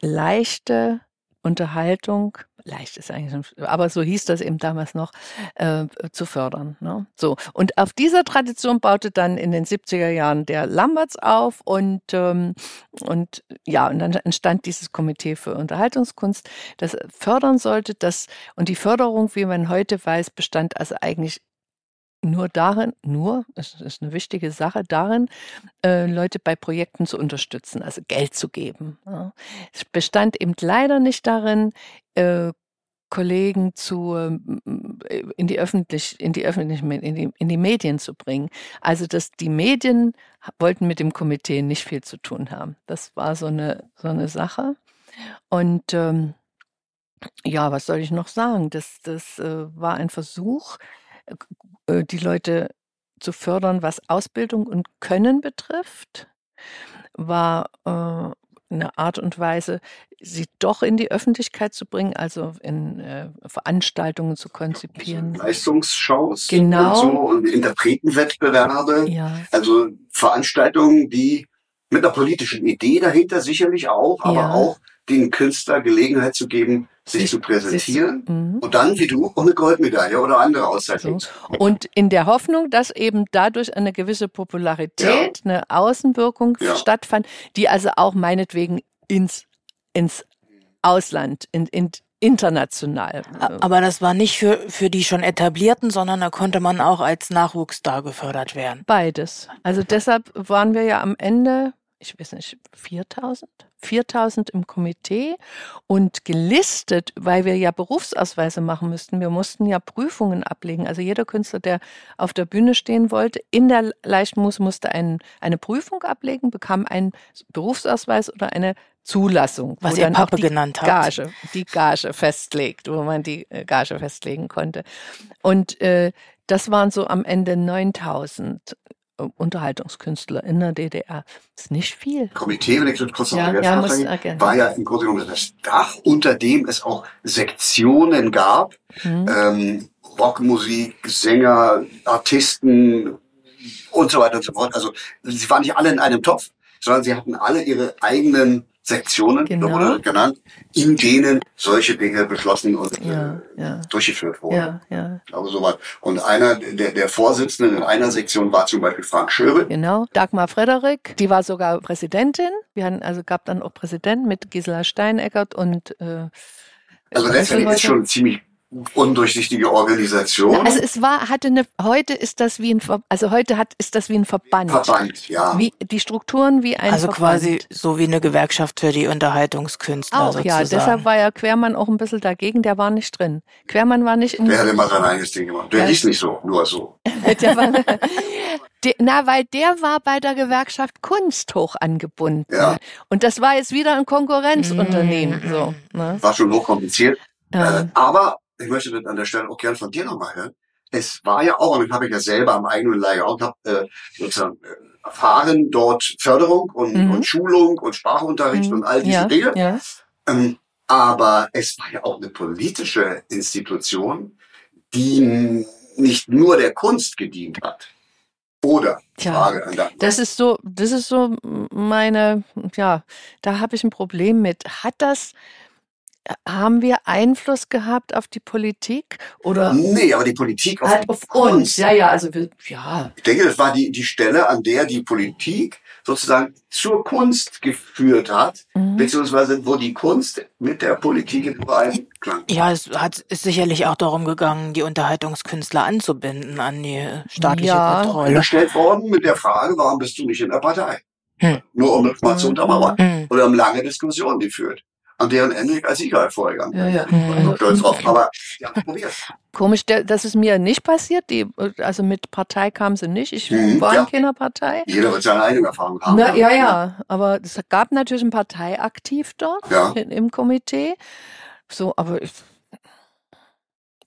leichte Unterhaltung, leicht ist eigentlich, aber so hieß das eben damals noch, äh, zu fördern. Ne? So und auf dieser Tradition baute dann in den 70er Jahren der Lamberts auf und ähm, und ja und dann entstand dieses Komitee für Unterhaltungskunst, das fördern sollte, das und die Förderung, wie man heute weiß, bestand also eigentlich nur darin, nur, es ist eine wichtige Sache, darin, äh, Leute bei Projekten zu unterstützen, also Geld zu geben. Es bestand eben leider nicht darin, äh, Kollegen zu ähm, in die öffentlich in die öffentlichen in in die Medien zu bringen. Also dass die Medien wollten mit dem Komitee nicht viel zu tun haben. Das war so eine so eine Sache. Und ähm, ja, was soll ich noch sagen? Das das äh, war ein Versuch, die Leute zu fördern, was Ausbildung und Können betrifft, war äh, eine Art und Weise, sie doch in die Öffentlichkeit zu bringen, also in äh, Veranstaltungen zu konzipieren. Leistungsshows Genau. und so und Interpretenwettbewerbe. Ja, Also Veranstaltungen, die mit einer politischen Idee dahinter sicherlich auch, aber Ja. auch den Künstler Gelegenheit zu geben, sich, Sich- zu präsentieren. mhm. Und dann, wie du, auch eine Goldmedaille oder andere Auszeichnung. So. Und in der Hoffnung, dass eben dadurch eine gewisse Popularität, eine Außenwirkung Ja. stattfand, die also auch meinetwegen ins, ins Ausland, in, in, international. Aber das war nicht für, für die schon etablierten, sondern da konnte man auch als Nachwuchs da gefördert werden. Beides. Also deshalb waren wir ja am Ende ich weiß nicht, 4000? 4000 im Komitee und gelistet, weil wir ja Berufsausweise machen müssten. Wir mussten ja Prüfungen ablegen. Also jeder Künstler, der auf der Bühne stehen wollte, in der Leichtmus musste ein, eine Prüfung ablegen, bekam einen Berufsausweis oder eine Zulassung. Was ihr die genannt habt. Gage, die Gage festlegt, wo man die äh, Gage festlegen konnte. Und äh, das waren so am Ende 9000 äh, Unterhaltungskünstler in der DDR. Das ist nicht viel. Komitee, wenn ich das kurz noch Ja, ergänzen ja, muss war ja im Grunde genommen das Dach, unter dem es auch Sektionen gab. Hm. Ähm, Rockmusik, Sänger, Artisten und so weiter und so fort. Also sie waren nicht alle in einem Topf, sondern sie hatten alle ihre eigenen Sektionen, Genau. das genannt, in denen solche Dinge beschlossen und Ja, äh, ja. durchgeführt wurden. Ja, ja, Ich glaube, soweit. Und einer der, der Vorsitzenden in einer Sektion war zum Beispiel Frank Schöbe. genau. Dagmar Frederik, die war sogar Präsidentin. Wir hatten also gab dann auch Präsidenten mit Gisela Steineckert und äh, Also letztendlich ist schon ziemlich undurchsichtige Organisation. Also es war, hatte eine, heute ist das wie ein, also heute hat, ist das wie ein Verband. Verband, ja. Wie, die Strukturen wie ein Also Verband. quasi so wie eine Gewerkschaft für die Unterhaltungskünstler Auch, ja. sozusagen. Deshalb war ja Quermann auch ein bisschen dagegen, der war nicht drin. Quermann war nicht im Der hat immer sein eigenes Ding gemacht. Der Ja. hieß nicht so, nur so. der war, der, na, weil der war bei der Gewerkschaft Kunst hoch angebunden. Ja. Und das war jetzt wieder ein Konkurrenzunternehmen. Mm, So, ne? War schon hochkompliziert. Ja. Äh, aber ich möchte das an der Stelle auch gern von dir nochmal hören. Es war ja auch, und das habe ich ja selber am eigenen auch gehabt, äh, sozusagen äh, erfahren, dort Förderung und, Mhm. und Schulung und Sprachunterricht und all diese ja, Dinge. Ja. Ähm, aber es war ja auch eine politische Institution, die nicht nur der Kunst gedient hat. Oder, Tja, Frage an der, Das ist so, das ist so meine, ja, da habe ich ein Problem mit. Hat das, haben wir Einfluss gehabt auf die Politik oder Nee, aber die Politik auf, halt auf Kunst. uns? Ja, ja, also wir, ja, Ich denke, das war die, die Stelle, an der die Politik sozusagen zur Kunst geführt hat, Mhm. beziehungsweise wo die Kunst mit der Politik in Übereinklang. Ja, es hat, ist sicherlich auch darum gegangen, die Unterhaltungskünstler anzubinden an die staatliche Ja. Kontrolle. Gestellt worden mit der Frage, warum bist du nicht in der Partei? Hm. Nur um das mal zu untermauern. Hm. Oder haben lange Diskussionen geführt, an deren Ende ich als Sieger hervorgegangen bin. Ja, ja. Ich bin Mhm. stolz drauf. Aber die haben es probiert. Komisch, das ist mir nicht passiert. Die, also mit Partei kam sie nicht. Ich Mhm, war ja. in keiner Partei. Jeder wird seine eigene Erfahrung haben. Na, ja, ja, aber es gab natürlich ein Parteiaktiv dort Ja. in, im Komitee. So, aber ich,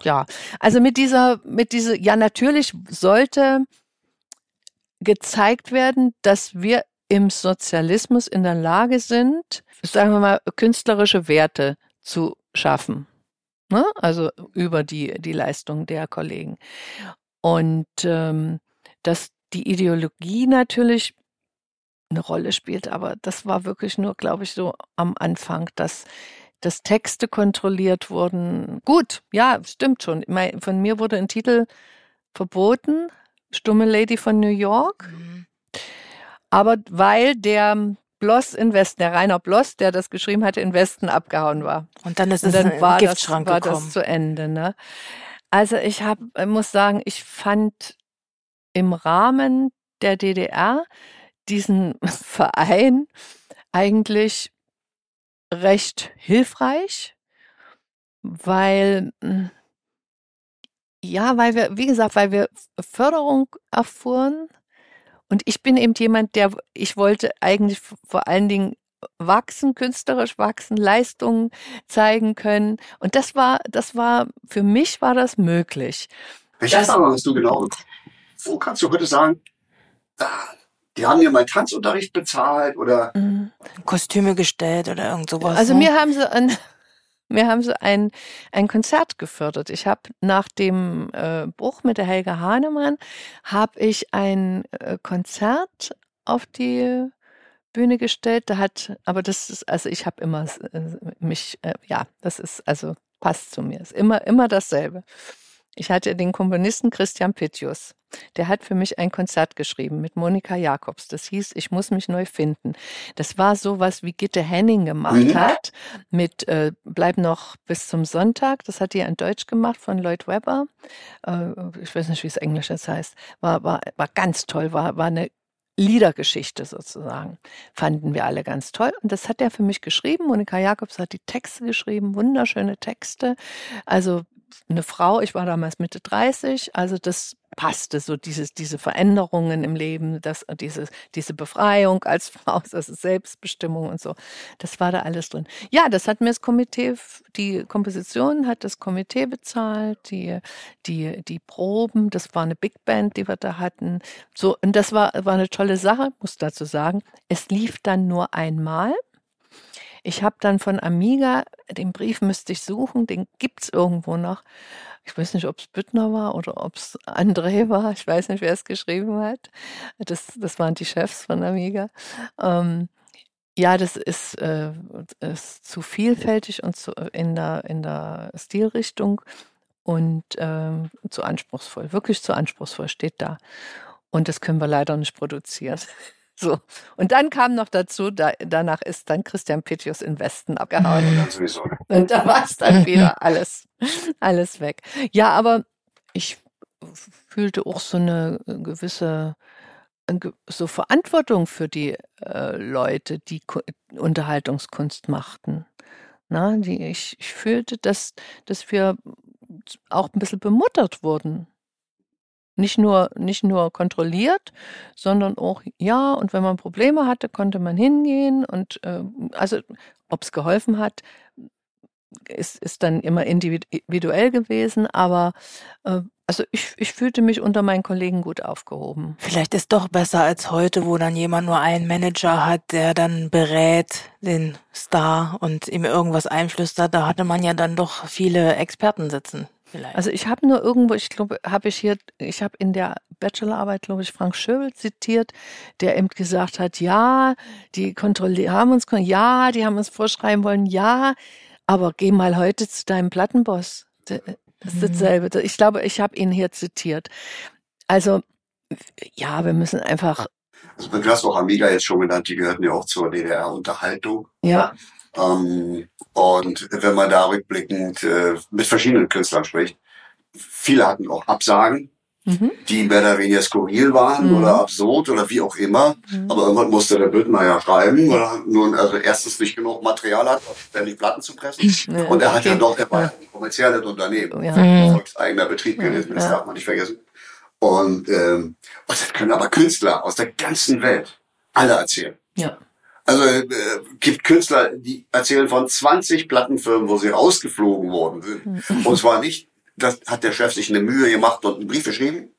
ja, also mit dieser, mit dieser, ja, natürlich sollte gezeigt werden, dass wir im Sozialismus in der Lage sind, sagen wir mal, künstlerische Werte zu schaffen. Ne? Also über die, die Leistung der Kollegen. Und ähm, dass die Ideologie natürlich eine Rolle spielt, aber das war wirklich nur, glaube ich, so am Anfang, dass, dass Texte kontrolliert wurden. Gut, ja, stimmt schon. Von mir wurde ein Titel verboten, Stumme Lady von New York, Mhm. Aber weil der Bloss in Westen, der Rainer Bloss, der das geschrieben hatte, in Westen abgehauen war. Und dann ist es dann in war, das, Giftschrank war gekommen. das zu Ende. Ne? Also ich hab, ich muss sagen, ich fand im Rahmen der DDR diesen Verein eigentlich recht hilfreich, weil mm, ja, weil wir, wie gesagt, weil wir Förderung erfuhren und ich bin eben jemand, der, ich wollte eigentlich vor allen Dingen wachsen, künstlerisch wachsen, Leistungen zeigen können. Und das war, das war, für mich war das möglich. Welche Das- Erfahrung hast du genau bekommen? Wo kannst du heute sagen, ah, die haben mir meinen Tanzunterricht bezahlt oder Kostüme gestellt oder irgend sowas. Also ne? mir haben sie ein, mir haben sie ein, ein Konzert gefördert. Ich habe nach dem äh, Bruch mit der Helga Hahnemann habe ich ein äh, Konzert auf die Bühne gestellt. Da hat, aber das ist, also ich habe immer äh, mich, äh, ja, das ist, also passt zu mir. Ist immer, immer dasselbe. Ich hatte den Komponisten Christian Pittius. Der hat für mich ein Konzert geschrieben mit Monika Jakobs. Das hieß, ich muss mich neu finden. Das war sowas, wie Gitte Henning gemacht Mhm. hat mit äh, Bleib noch bis zum Sonntag. Das hat die in Deutsch gemacht von Lloyd Webber. Äh, ich weiß nicht, wie es Englisch jetzt heißt. War, war, war ganz toll, war, war eine Liedergeschichte sozusagen. Fanden wir alle ganz toll. Und das hat er für mich geschrieben. Monika Jakobs hat die Texte geschrieben, wunderschöne Texte. Also eine Frau, ich war damals Mitte 30, also das passte, so dieses, diese Veränderungen im Leben, das, diese, diese Befreiung als Frau, ist Selbstbestimmung und so. Das war da alles drin. Ja, das hat mir das Komitee, die Komposition hat das Komitee bezahlt, die, die, die Proben, das war eine Big Band, die wir da hatten. So, und das war, war eine tolle Sache, muss dazu sagen. Es lief dann nur einmal. Ich habe dann von Amiga, den Brief müsste ich suchen, den gibt's irgendwo noch. Ich weiß nicht, ob es Büttner war oder ob es André war. Ich weiß nicht, wer es geschrieben hat. Das, das waren die Chefs von Amiga. Ähm, ja, das ist, äh, ist zu vielfältig und zu, in, der, in der Stilrichtung und ähm, zu anspruchsvoll. Wirklich zu anspruchsvoll steht da. Und das können wir leider nicht produzieren. So. Und dann kam noch dazu, da, danach ist dann Christian Pitius in Westen abgehauen. Ja. Und da war es dann wieder alles, alles weg. Ja, aber ich fühlte auch so eine gewisse so Verantwortung für die äh, Leute, die Ko Unterhaltungskunst machten. Na, die, ich, ich fühlte, dass, dass wir auch ein bisschen bemuttert wurden. Nicht nur, nicht nur kontrolliert, sondern auch, ja, und wenn man Probleme hatte, konnte man hingehen und äh, also ob es geholfen hat, ist, ist dann immer individuell gewesen, aber äh, also ich, ich fühlte mich unter meinen Kollegen gut aufgehoben. Vielleicht ist doch besser als heute, wo dann jemand nur einen Manager hat, der dann berät den Star und ihm irgendwas einflüstert. Da hatte man ja dann doch viele Experten sitzen. Vielleicht. Also ich habe nur irgendwo, ich glaube, habe ich hier, ich habe in der Bachelorarbeit, glaube ich, Frank Schöbel zitiert, der eben gesagt hat, ja, die kontrollieren haben uns, ja, die haben uns vorschreiben wollen, ja, aber geh mal heute zu deinem Plattenboss. Das ist mhm. dasselbe. Ich glaube, ich habe ihn hier zitiert. Also, ja, wir müssen einfach. Also, du hast auch Amiga jetzt schon genannt, die gehörten ja auch zur DDR-Unterhaltung. Ja. Ähm, und wenn man da rückblickend äh, mit verschiedenen Künstlern spricht, viele hatten auch Absagen, mhm. die mehr oder weniger skurril waren mhm. oder absurd oder wie auch immer. Mhm. Aber irgendwann musste der Büttner schreiben, weil er nun also erstens nicht genug Material hat, ständig Platten zu pressen. Ja, und er hat ja doch, er war ja. ein kommerzielles Unternehmen, ja. Mhm. eigener Betrieb gewesen, das darf man nicht vergessen. Und, ähm, und das können aber Künstler aus der ganzen Welt alle erzählen. Ja. Also äh, gibt Künstler, die erzählen von 20 Plattenfirmen, wo sie rausgeflogen worden sind. Mhm. Und zwar nicht, das hat der Chef sich eine Mühe gemacht und einen Brief geschrieben.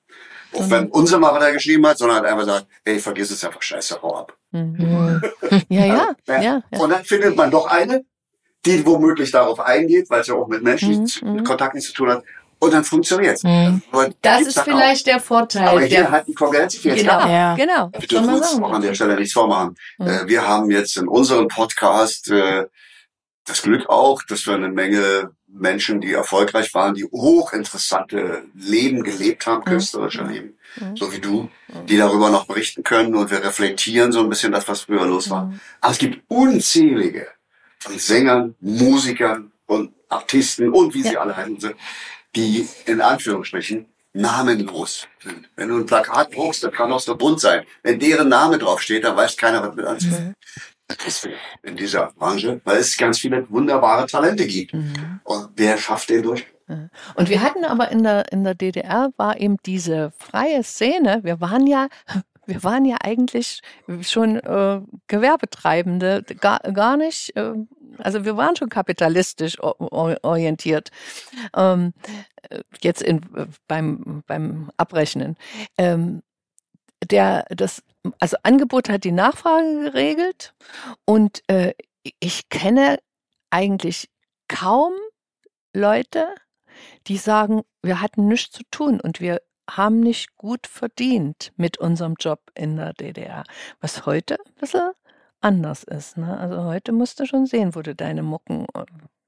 Auch wenn unser mal da geschrieben hat, sondern hat einfach gesagt, ey, vergiss es einfach, scheiße, hau ab. Mhm. Ja, ja, ja, ja, Und dann findet man doch eine, die womöglich darauf eingeht, weil es ja auch mit Menschen mhm. mhm. Kontakt nichts zu tun hat, und dann funktioniert's. Mhm. Das ist vielleicht auch. der Vorteil. Aber hier hat die Konkurrenz viel Genau, ja. genau. Wir dürfen uns auch an der Stelle nichts vormachen. Mhm. wir haben jetzt in unserem Podcast äh, das Glück auch, dass wir eine Menge Menschen, die erfolgreich waren, die hochinteressante Leben gelebt haben, mhm. künstlerische mhm. Leben, mhm. so wie du, mhm. die darüber noch berichten können und wir reflektieren so ein bisschen das, was früher los war. Mhm. Aber es gibt unzählige von Sängern, Musikern und Artisten und wie ja. sie alle heißen, die in Anführungsstrichen namenlos sind. Wenn du ein Plakat druckst, das kann auch so bunt sein. Wenn deren Name draufsteht, dann weiß keiner, was mit anzufangen. Mhm. Deswegen in dieser Branche, weil es ganz viele wunderbare Talente gibt. Mhm. Und wer schafft den durch? Und wir hatten aber in der, in der DDR war eben diese freie Szene. Wir waren ja, wir waren ja eigentlich schon äh, Gewerbetreibende, gar, gar nicht äh, also wir waren schon kapitalistisch orientiert. Ähm, jetzt in, beim, beim Abrechnen. Ähm, der, das, also Angebot hat die Nachfrage geregelt und äh, ich kenne eigentlich kaum Leute, die sagen, wir hatten nichts zu tun und wir haben nicht gut verdient mit unserem Job in der DDR. Was heute ein bisschen anders ist. Ne? Also heute musst du schon sehen, wo du deine Mucken äh,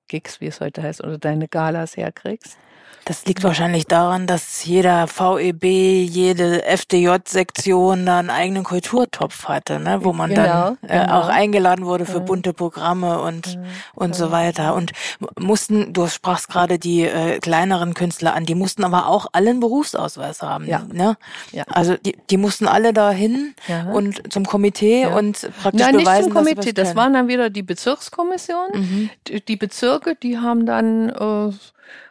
Gigs, wie es heute heißt, oder deine Galas herkriegst? Das liegt wahrscheinlich daran, dass jeder VEB, jede FDJ-Sektion da einen eigenen Kulturtopf hatte, ne? wo man Genau, dann äh, genau. auch eingeladen wurde für bunte Programme und, Ja, und so weiter. Und mussten, du sprachst gerade die äh, kleineren Künstler an, die mussten aber auch alle einen Berufsausweis haben. Ja. Ne? Ja. Also die, die mussten alle dahin Ja. und zum Komitee Ja. und praktisch Nein, nicht beweisen, zum dass sie Komitee. Das waren dann wieder die Bezirkskommission. Mhm. Die, die Bezirke, die haben dann äh,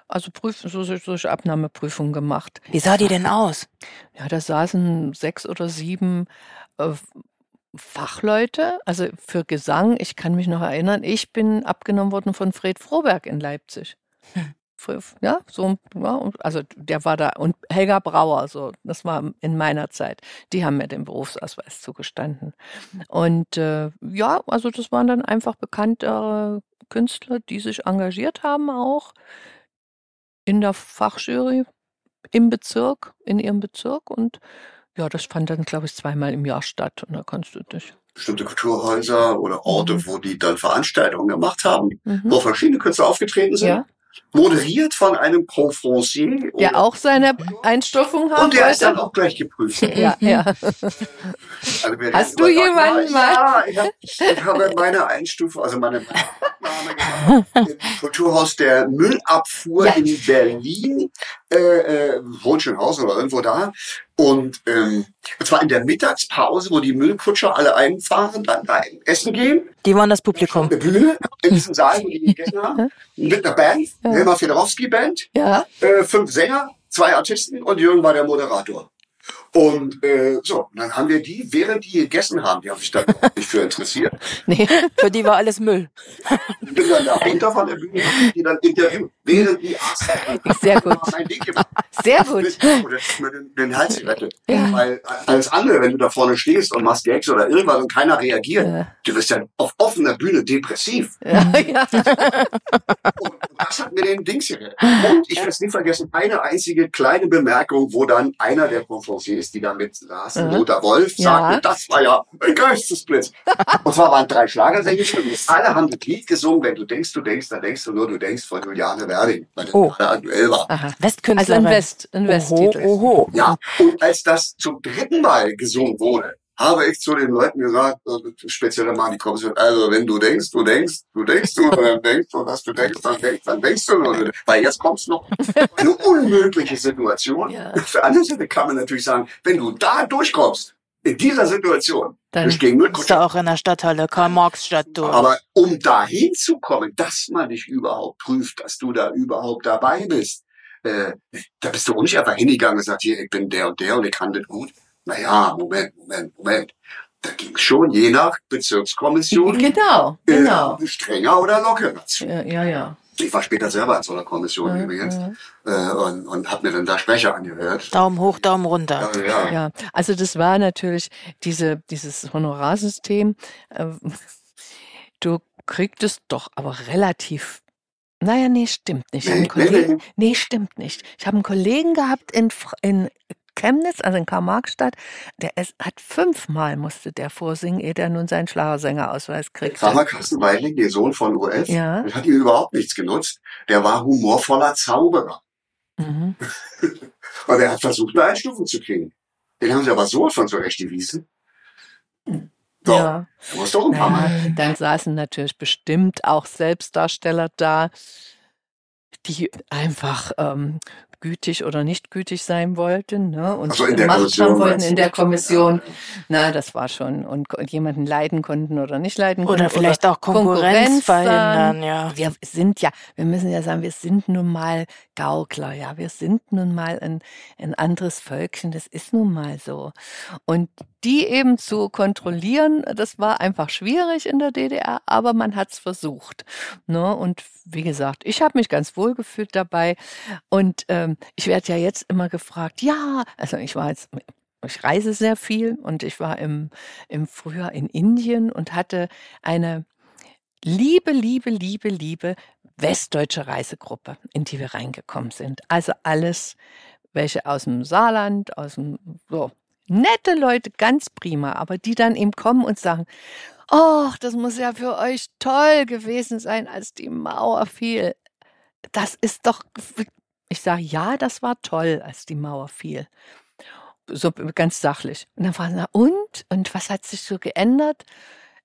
also Prüf so, so, solche Abnahmeprüfungen gemacht. Wie sah die denn aus? Ja, da saßen sechs oder sieben äh, Fachleute, also für Gesang. Ich kann mich noch erinnern, ich bin abgenommen worden von Fred Froberg in Leipzig. Hm. Ja, so, ja, also der war da und Helga Brauer, so, das war in meiner Zeit. Die haben mir den Berufsausweis zugestanden. Und äh, ja, also das waren dann einfach bekanntere Künstler, die sich engagiert haben auch in der Fachjury im Bezirk, in ihrem Bezirk und ja, das fand dann, glaube ich, zweimal im Jahr statt und da kannst du dich. Bestimmte Kulturhäuser oder Orte, Mhm. wo die dann Veranstaltungen gemacht haben, Mhm. wo verschiedene Künstler aufgetreten sind. Ja, Moderiert von einem Conferencier. der auch seine Einstufung haben Und der ist dann auch gleich geprüft. Ja, ja. Also Hast du jemanden Ja, ich, hab, ich habe meine Einstufung, also meine Abnahme gemacht im Kulturhaus der Müllabfuhr Ja. in Berlin, äh, äh, Hohenschönhausen oder irgendwo da. Und, ähm, zwar in der Mittagspause, wo die Müllkutscher alle einfahren, dann da essen gehen. Die waren das Publikum. Eine Bühne in diesem Saal, wo die gegessen haben. Mit einer Band, Ja. Helma Fedorowski Band Ja, äh, fünf Sänger, zwei Artisten und Jürgen war der Moderator. Und äh, so, und dann haben wir die, während die gegessen haben, die haben sich da überhaupt nicht für interessiert. nee. Für die war alles Müll. Ich bin dann dahinter von der Bühne, die dann interviewt, während die aßen. Sehr gut. Sehr gut. Oder mir den, den Hals gerettet. Ja. Weil alles andere, wenn du da vorne stehst und machst Gags oder irgendwas und keiner reagiert, Ja. du wirst dann auf offener Bühne depressiv. Ja, ja. Und das hat mir den Dings gerettet. Und ich werde es nie vergessen, eine einzige kleine Bemerkung, wo dann einer der Conferenciers, die da mit saßen, Ja. Lothar Wolf, Ja. sagte, das war ja ein Geistesblitz. Und zwar waren drei Schlagersänger und alle haben das Lied gesungen, wenn du denkst, du denkst, dann denkst du nur, du denkst von Juliane Werding, weil das Oh. gerade aktuell war. Aha. Also ein West, ein Oho, Westtitel. oho. Ja, und als das zum dritten Mal gesungen wurde, habe ich zu den Leuten gesagt, äh, spezielle Mann, die kommen so, also wenn du denkst, du denkst, du denkst du, dann denkst du, dass du denkst, dann denkst, dann denkst du, nur. weil jetzt kommt's noch. Eine unmögliche Situation. Ja. Auf der anderen Seite kann man natürlich sagen, wenn du da durchkommst, in dieser Situation, Dann Bist du auch in der Stadthalle Karl-Marx-Stadt durch. aber um da hinzukommen, dass man dich überhaupt prüft, dass du da überhaupt dabei bist, äh, da bist du auch nicht einfach hingegangen und gesagt, hier, ich bin der und der und ich kann das gut. Naja, Moment, Moment, Moment. Da ging schon je nach Bezirkskommission Genau, genau. äh, strenger oder lockerer zu. Ja, ja, ja. Ich war später selber in so einer Kommission Ja, übrigens ja. äh, und, und habe mir dann da Sprecher angehört. Daumen hoch, Daumen runter. Ja, ja. Ja, also das war natürlich diese, dieses Honorarsystem. Äh, du kriegtest doch aber relativ. Naja, nee, stimmt nicht. Ich habe einen Nee, nee, Kollegen, nee, stimmt nicht. Ich habe einen Kollegen gehabt in, Fr- in Chemnitz, also in Karl-Marx-Stadt, der hat fünfmal musste der vorsingen, ehe der nun seinen Schlagersängerausweis kriegte. Kramer Carsten Weidling, der Sohn von UF, Ja. das hat ihm überhaupt nichts genutzt. Der war humorvoller Zauberer. Mhm. Und er hat versucht, eine Einstufung zu kriegen. Den haben sie aber so von zurechtgewiesen. Doch, Ja. er muss doch ein paar Mal. Dann saßen natürlich bestimmt auch Selbstdarsteller da, die einfach ähm, gütig oder nicht gütig sein wollten ne? und Also in der Macht Kommission, haben wollten in der Kommission. Na, das war schon. Und, und jemanden leiden konnten oder nicht leiden konnten. Oder vielleicht auch Konkurrenz dann. verhindern, ja. Wir sind ja, wir müssen ja sagen, wir sind nun mal Gaukler, ja. Wir sind nun mal ein, ein anderes Völkchen. Das ist nun mal so. Und die eben zu kontrollieren, das war einfach schwierig in der DDR, aber man hat's versucht. Ne? Und wie gesagt, ich habe mich ganz wohl gefühlt dabei. Und ähm, ich werde ja jetzt immer gefragt, ja, also ich war jetzt ich reise sehr viel und ich war im, im Frühjahr in Indien und hatte eine liebe, liebe, liebe, liebe westdeutsche Reisegruppe, in die wir reingekommen sind. Also alles, welche aus dem Saarland, aus dem, so, nette Leute, ganz prima, aber die dann eben kommen und sagen, oh, das muss ja für euch toll gewesen sein, als die Mauer fiel. Das ist doch, ich sage, ja, das war toll, als die Mauer fiel. So ganz sachlich. Und dann fragen sie, und? Und was hat sich so geändert?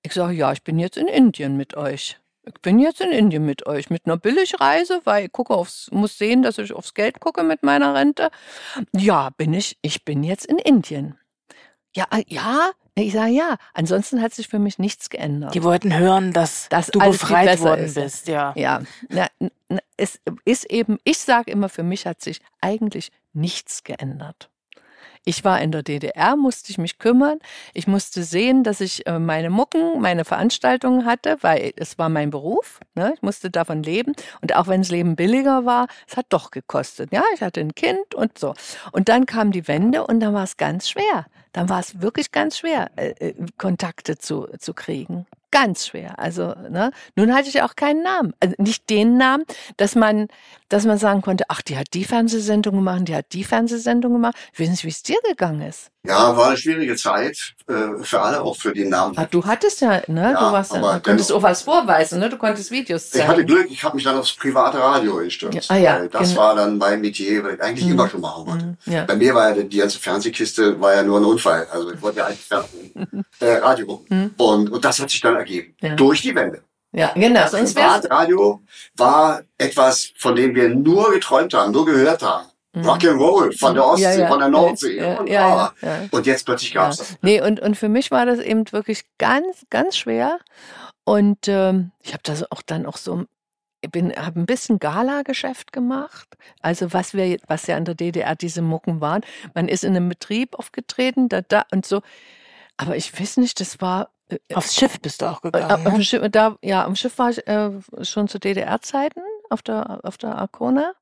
Ich sage, ja, ich bin jetzt in Indien mit euch. Ich bin jetzt in Indien mit euch, mit einer Billigreise, weil ich gucke aufs, muss sehen, dass ich aufs Geld gucke mit meiner Rente. Ja, bin ich, ich bin jetzt in Indien. Ja, äh, ja, ich sage ja. Ansonsten hat sich für mich nichts geändert. Die wollten hören, dass, Dass du befreit worden ist. bist, ja. Ja, na, na, es ist eben, ich sage immer, für mich hat sich eigentlich nichts geändert. Ich war in der DDR, musste ich mich kümmern. Ich musste sehen, dass ich äh, meine Mucken, meine Veranstaltungen hatte, weil es war mein Beruf. Ne? Ich musste davon leben. Und auch wenn das Leben billiger war, es hat doch gekostet. Ja, ich hatte ein Kind und so. Und dann kam die Wende und dann war es ganz schwer. Dann war es wirklich ganz schwer, äh, äh, Kontakte zu, zu kriegen. Ganz schwer. Also, ne? Nun hatte ich auch keinen Namen. Also nicht den Namen, dass man, dass man sagen konnte, ach, die hat die Fernsehsendung gemacht, die hat die Fernsehsendung gemacht. Ich weiß nicht, wie es dir gegangen ist. Ja, war eine schwierige Zeit äh, für alle, auch für die Namen. Ah, du hattest ja, ne? Ja, du warst ja, du konntest auch was vorweisen, ne? Du konntest Videos Ich zeigen. hatte Glück, ich habe mich dann aufs private Radio gestürzt. Ja, ah ja, das genau. war dann mein Metier, weil ich eigentlich immer schon machen wollte. Mhm, ja. Bei mir war ja die, ganze Fernsehkiste war ja nur ein Unfall. Also ich wollte ja eigentlich äh, Radio. Und, und das hat sich dann ergeben. Mhm. Ja. Durch die Wende. Ja, genau. Sonst wär's, Privatradio war etwas, von dem wir nur geträumt haben, nur gehört haben. Rock'n'Roll von der Ostsee, Mhm. Ja, ja, von der Nordsee. ja, und, ja, ah. ja, ja. und jetzt plötzlich gab's das. Nee, und, und für mich war das eben wirklich ganz, ganz schwer. Und ähm, ich habe das auch dann auch so, ich bin, habe ein bisschen Gala-Geschäft gemacht. Also was wir, was ja in der DDR diese Mucken waren. Man ist in einem Betrieb aufgetreten, da, da und so. Aber ich weiß nicht, das war Aufs Schiff bist du auch äh, gegangen. auf ne? Schiff, da, ja, am Schiff war ich äh, schon zu DDR-Zeiten auf der, auf der Arcona,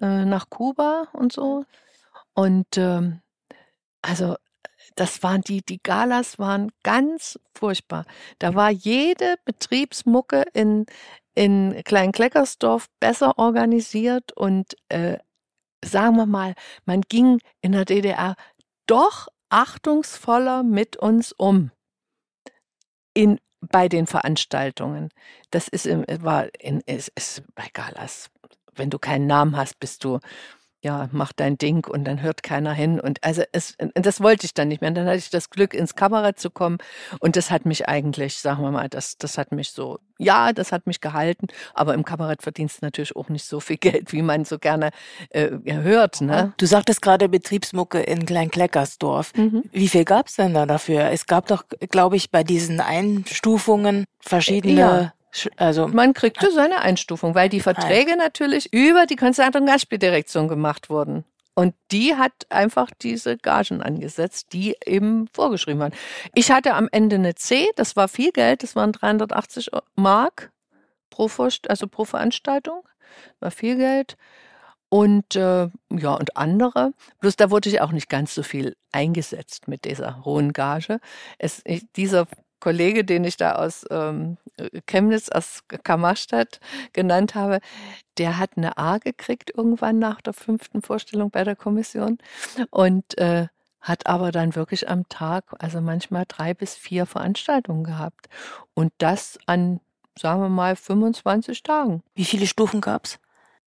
äh, nach Kuba und so. Und ähm, also das waren die, die Galas waren ganz furchtbar. Da war jede Betriebsmucke in, in Kleinkleckersdorf besser organisiert und äh, sagen wir mal, man ging in der DDR doch achtungsvoller mit uns um in bei den Veranstaltungen. Das ist im, war in, ist, ist bei Galas. Wenn du keinen Namen hast, bist du ja, mach dein Ding und dann hört keiner hin. Und also es, das wollte ich dann nicht mehr. Und dann hatte ich das Glück, ins Kabarett zu kommen. Und das hat mich eigentlich, sagen wir mal, das, das hat mich so, ja, das hat mich gehalten. Aber im Kabarett verdienst du natürlich auch nicht so viel Geld, wie man so gerne äh, hört. Ne? Du sagtest gerade Betriebsmucke in Kleinkleckersdorf. Mhm. Wie viel gab's denn da dafür? Es gab doch, glaube ich, bei diesen Einstufungen verschiedene, Ja. Also Man kriegte seine Einstufung, weil die Verträge natürlich über die Konzert- und Gastspieldirektion gemacht wurden. Und die hat einfach diese Gagen angesetzt, die eben vorgeschrieben waren. Ich hatte am Ende eine C, das war viel Geld, das waren 380 Mark pro, Vorst- also pro Veranstaltung, war viel Geld. Und äh, ja, und andere. Bloß da wurde ich auch nicht ganz so viel eingesetzt mit dieser hohen Gage. Es, ich, dieser Kollege, den ich da aus ähm, Chemnitz, aus Kammerstadt genannt habe, der hat eine A gekriegt irgendwann nach der fünften Vorstellung bei der Kommission und äh, hat aber dann wirklich am Tag, also manchmal drei bis vier Veranstaltungen gehabt. Und das an, sagen wir mal, 25 Tagen. wie viele Stufen gab's?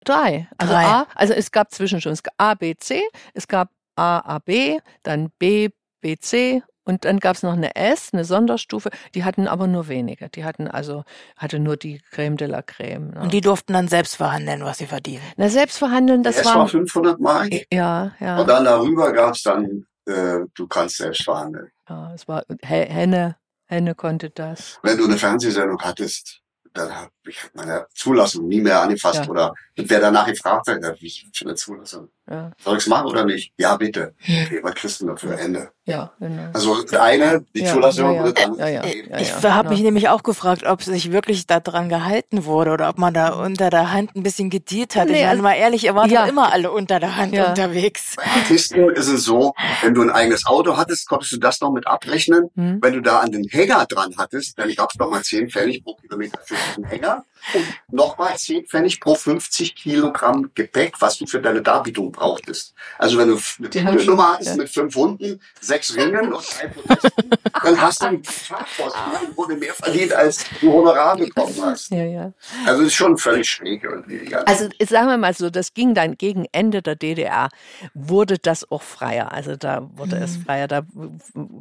Drei. Also Drei. A, also es gab Zwischenstufen. Es gab A, B, C, es gab A, A, B, dann B, B, C und dann gab es noch eine S, eine Sonderstufe. Die hatten aber nur wenige. Die hatten also, hatte nur die Creme de la Creme. Ne? Und die durften dann selbst verhandeln, was sie verdienen. Na, selbst verhandeln, das Es war war. 500 Mark. Ja, Und ja, dann darüber gab's dann, äh, du kannst selbst verhandeln. ja. Es war He- Henne, Henne konnte das. Wenn du eine Fernsehsendung hattest, dann habe ich meine Zulassung nie mehr angefasst Ja. oder wer danach gefragt hat, ja, wie für eine Zulassung. Ja, Soll ich's machen oder nicht? Ja, bitte. Okay, was kriegst du dafür? Ende. ja, genau. Also eine, die Ja, Zulassung ja, ja. wird dann Ja, ja. gegeben. Ja, ich ja, habe genau. mich nämlich auch gefragt, ob sich wirklich daran gehalten wurde oder ob man da unter der Hand ein bisschen gedealt hat. Nee, ich meine also- mal ehrlich, ihr wart Ja. immer alle unter der Hand Ja. unterwegs. Bei Artisten ist es so, wenn du ein eigenes Auto hattest, konntest du das noch mit abrechnen. Hm? Wenn du da an den Hänger dran hattest, dann gab's noch mal 10 Pfennig pro Kilometer für den Hänger. Und nochmal 10 Pfennig pro 50 Kilogramm Gepäck, was du für deine Darbietung brauchtest. Also wenn du eine Nummer hattest ja. mit fünf Hunden, sechs Ringen und drei Protesten, dann hast du einen Tagkosten, wurde mehr verdient, als du Honorar bekommen hast. Ja, ja. Also das ist schon völlig schräg irgendwie. Also sagen wir mal so, das ging dann gegen Ende der DDR, wurde das auch freier. Also da wurde es freier. Da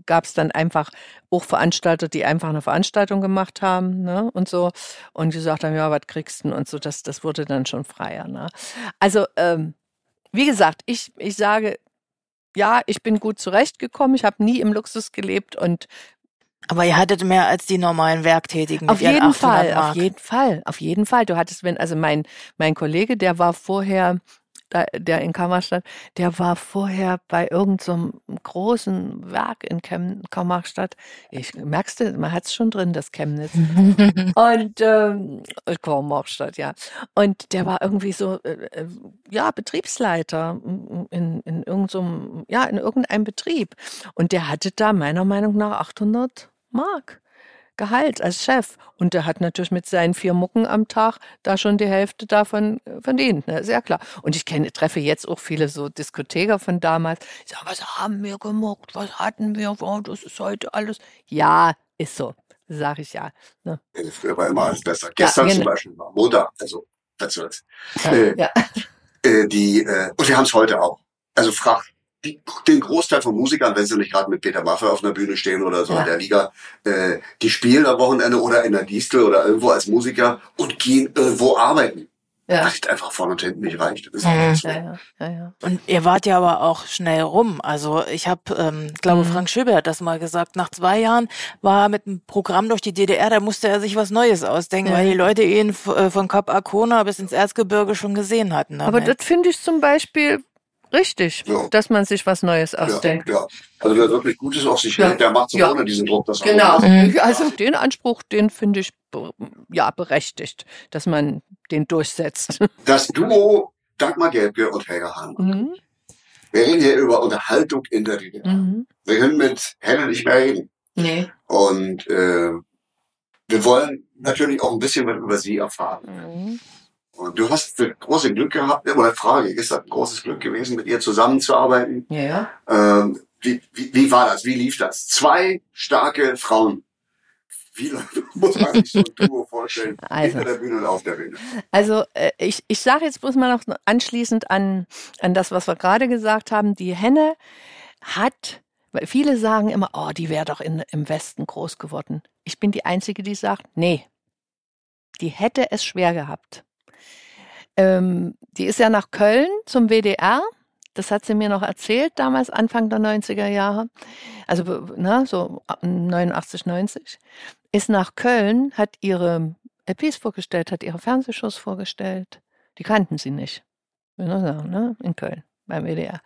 gab es dann einfach auch Veranstalter, die einfach eine Veranstaltung gemacht haben ne, und so und gesagt haben, ja, was kriegst du und so. Das, das wurde dann schon freier. Ne? Also ähm, wie gesagt, ich, ich sage, ja, ich bin gut zurechtgekommen. Ich habe nie im Luxus gelebt und Aber ihr hattet mehr als die normalen Werktätigen. auf jeden 800 Fall, Mark. auf jeden Fall, auf jeden Fall. Du hattest, wenn, also mein, mein Kollege, der war vorher, der in Kammerstadt, der war vorher bei irgendeinem großen Werk in Chem Kammerstadt. Ich merkst du, man hat's schon drin, das Chemnitz. Und ähm, Kammerstadt, ja. Und der war irgendwie so, äh, äh, ja, Betriebsleiter in, in irgendeinem, ja, in irgendeinem Betrieb. Und der hatte da meiner Meinung nach 800 Mark. Gehalt als Chef. Und der hat natürlich mit seinen vier Mucken am Tag da schon die Hälfte davon äh, verdient. Ne? Sehr klar. Und ich kenne, treffe jetzt auch viele so Diskotheker von damals. Ich sage, was haben wir gemuckt? Was hatten wir? Oh, das ist heute alles. Ja, ist so. Sag ich ja. Ne? Früher war immer alles besser. Gestern genau. zum Beispiel war Montag, also was soll's. Ja, Äh, ja. äh, die, äh, und wir haben es heute auch. Also frag die, den Großteil von Musikern, wenn sie nicht gerade mit Peter Maffay auf einer Bühne stehen oder so Ja. in der Liga, äh, die spielen am Wochenende oder in der Distel oder irgendwo als Musiker und gehen irgendwo arbeiten. Ja. Es einfach vorne und hinten nicht reicht. Das ist einfach so. Ja, ja, ja, ja. Und ihr wart ja aber auch schnell rum. Also ich habe, ähm, ich glaube, Mhm. Frank Schöbe hat das mal gesagt. Nach zwei Jahren war er mit einem Programm durch die DDR, da musste er sich was Neues ausdenken, Ja. weil die Leute ihn äh, von Kap Arkona bis ins Erzgebirge schon gesehen hatten. Aber damit. das finde ich zum Beispiel richtig, Ja. dass man sich was Neues Ja, ausdenkt. ja. Also wer wirklich Gutes auf sich Ja. hält, der macht es Ja. ohne diesen Druck. Das Genau. Mhm. Also den Anspruch, den finde ich ja berechtigt, dass man den durchsetzt. Das Duo Dagmar Gelbke und Helga Hahn. Mhm. Wir reden hier über Unterhaltung in der DDR. Mhm. Wir können mit Helle nicht mehr reden. Nee. Und äh, wir wollen natürlich auch ein bisschen was über sie erfahren. Mhm. Und du hast das große Glück gehabt, oder Frage, ist das ein großes Glück gewesen, mit ihr zusammenzuarbeiten? Ja, ja. Ähm, wie, wie, wie war das? Wie lief das? Zwei starke Frauen. Wie muss man sich so ein Duo vorstellen? Also. Hinter der Bühne und auf der Bühne. Also äh, ich, ich sage jetzt bloß mal noch anschließend an, an das, was wir gerade gesagt haben. Die Henne hat, weil viele sagen immer, oh, die wäre doch in, im Westen groß geworden. Ich bin die Einzige, die sagt, nee, die hätte es schwer gehabt. Ähm, die ist ja nach Köln zum WDR. Das hat sie mir noch erzählt, damals Anfang der 90er Jahre. Also, ne, so 89, 90. Ist nach Köln, hat ihre LPs vorgestellt, hat ihre Fernsehshows vorgestellt. Die kannten sie nicht. Ne? In Köln, beim WDR.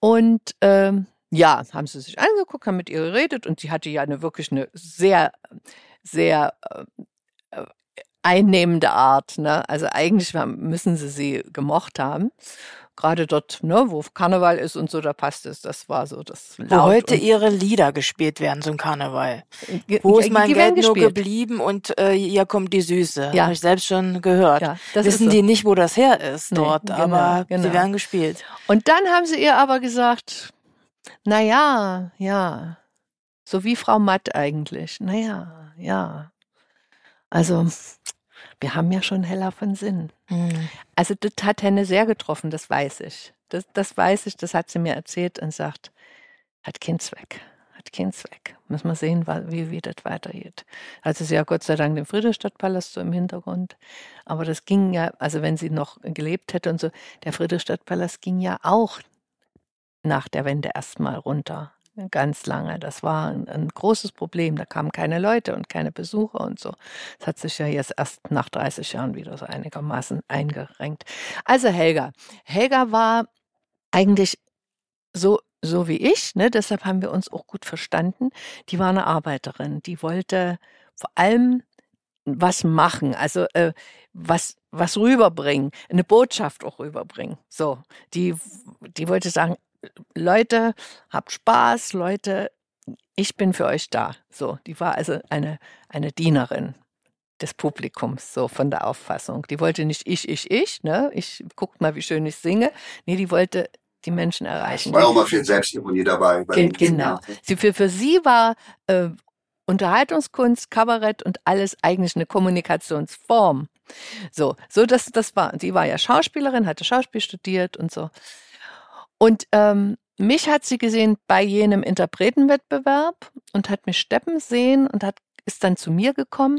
Und ähm, ja, haben sie sich angeguckt, haben mit ihr geredet und sie hatte ja eine wirklich eine sehr, sehr äh, einnehmende Art. Ne? Also eigentlich müssen sie sie gemocht haben. Gerade dort, ne, wo Karneval ist und so, da passt es. Das war so das Wo heute ihre Lieder gespielt werden zum Karneval. Ge- Wo ist mein Geld nur geblieben und äh, hier kommt die Süße. Ja. Habe ich selbst schon gehört. Ja, Wissen so. die nicht, wo das her ist Nee, dort, genau, aber genau. sie werden gespielt. Und dann haben sie ihr aber gesagt, na ja, ja, so wie Frau Matt eigentlich. Na ja, ja. Also, wir haben ja schon heller von Sinn. Hm. Also, das hat Henne sehr getroffen, das weiß ich. Das, das weiß ich, das hat sie mir erzählt und sagt, hat keinen Zweck. Hat keinen Zweck. Müssen wir sehen, wie, wie das weitergeht. Also, sie ja Gott sei Dank den Friedrichstadtpalast so im Hintergrund. Aber das ging ja, also wenn sie noch gelebt hätte und so, der Friedrichstadtpalast ging ja auch nach der Wende erstmal runter. Ganz lange. Das war ein, ein großes Problem. Da kamen keine Leute und keine Besucher und so. Das hat sich ja jetzt erst nach 30 Jahren wieder so einigermaßen eingerenkt. Also Helga. Helga war eigentlich so, so wie ich, ne? deshalb haben wir uns auch gut verstanden. Die war eine Arbeiterin. Die wollte vor allem was machen, also äh, was, was rüberbringen, eine Botschaft auch rüberbringen. So, die, die wollte sagen, Leute, habt Spaß, Leute, ich bin für euch da. So, die war also eine, eine Dienerin. des Publikums, so von der Auffassung. Die wollte nicht ich, ich, ich, ne? Ich guckt mal, wie schön ich singe. Nee, die wollte die Menschen erreichen. War auch mal viel Selbstironie dabei. bei Ge genau. Sie, für, für sie war äh, Unterhaltungskunst, Kabarett und alles eigentlich eine Kommunikationsform. So, so das, das war, sie war ja Schauspielerin, hatte Schauspiel studiert und so. Und ähm, mich hat sie gesehen bei jenem Interpretenwettbewerb und hat mich steppen sehen und hat ist dann zu mir gekommen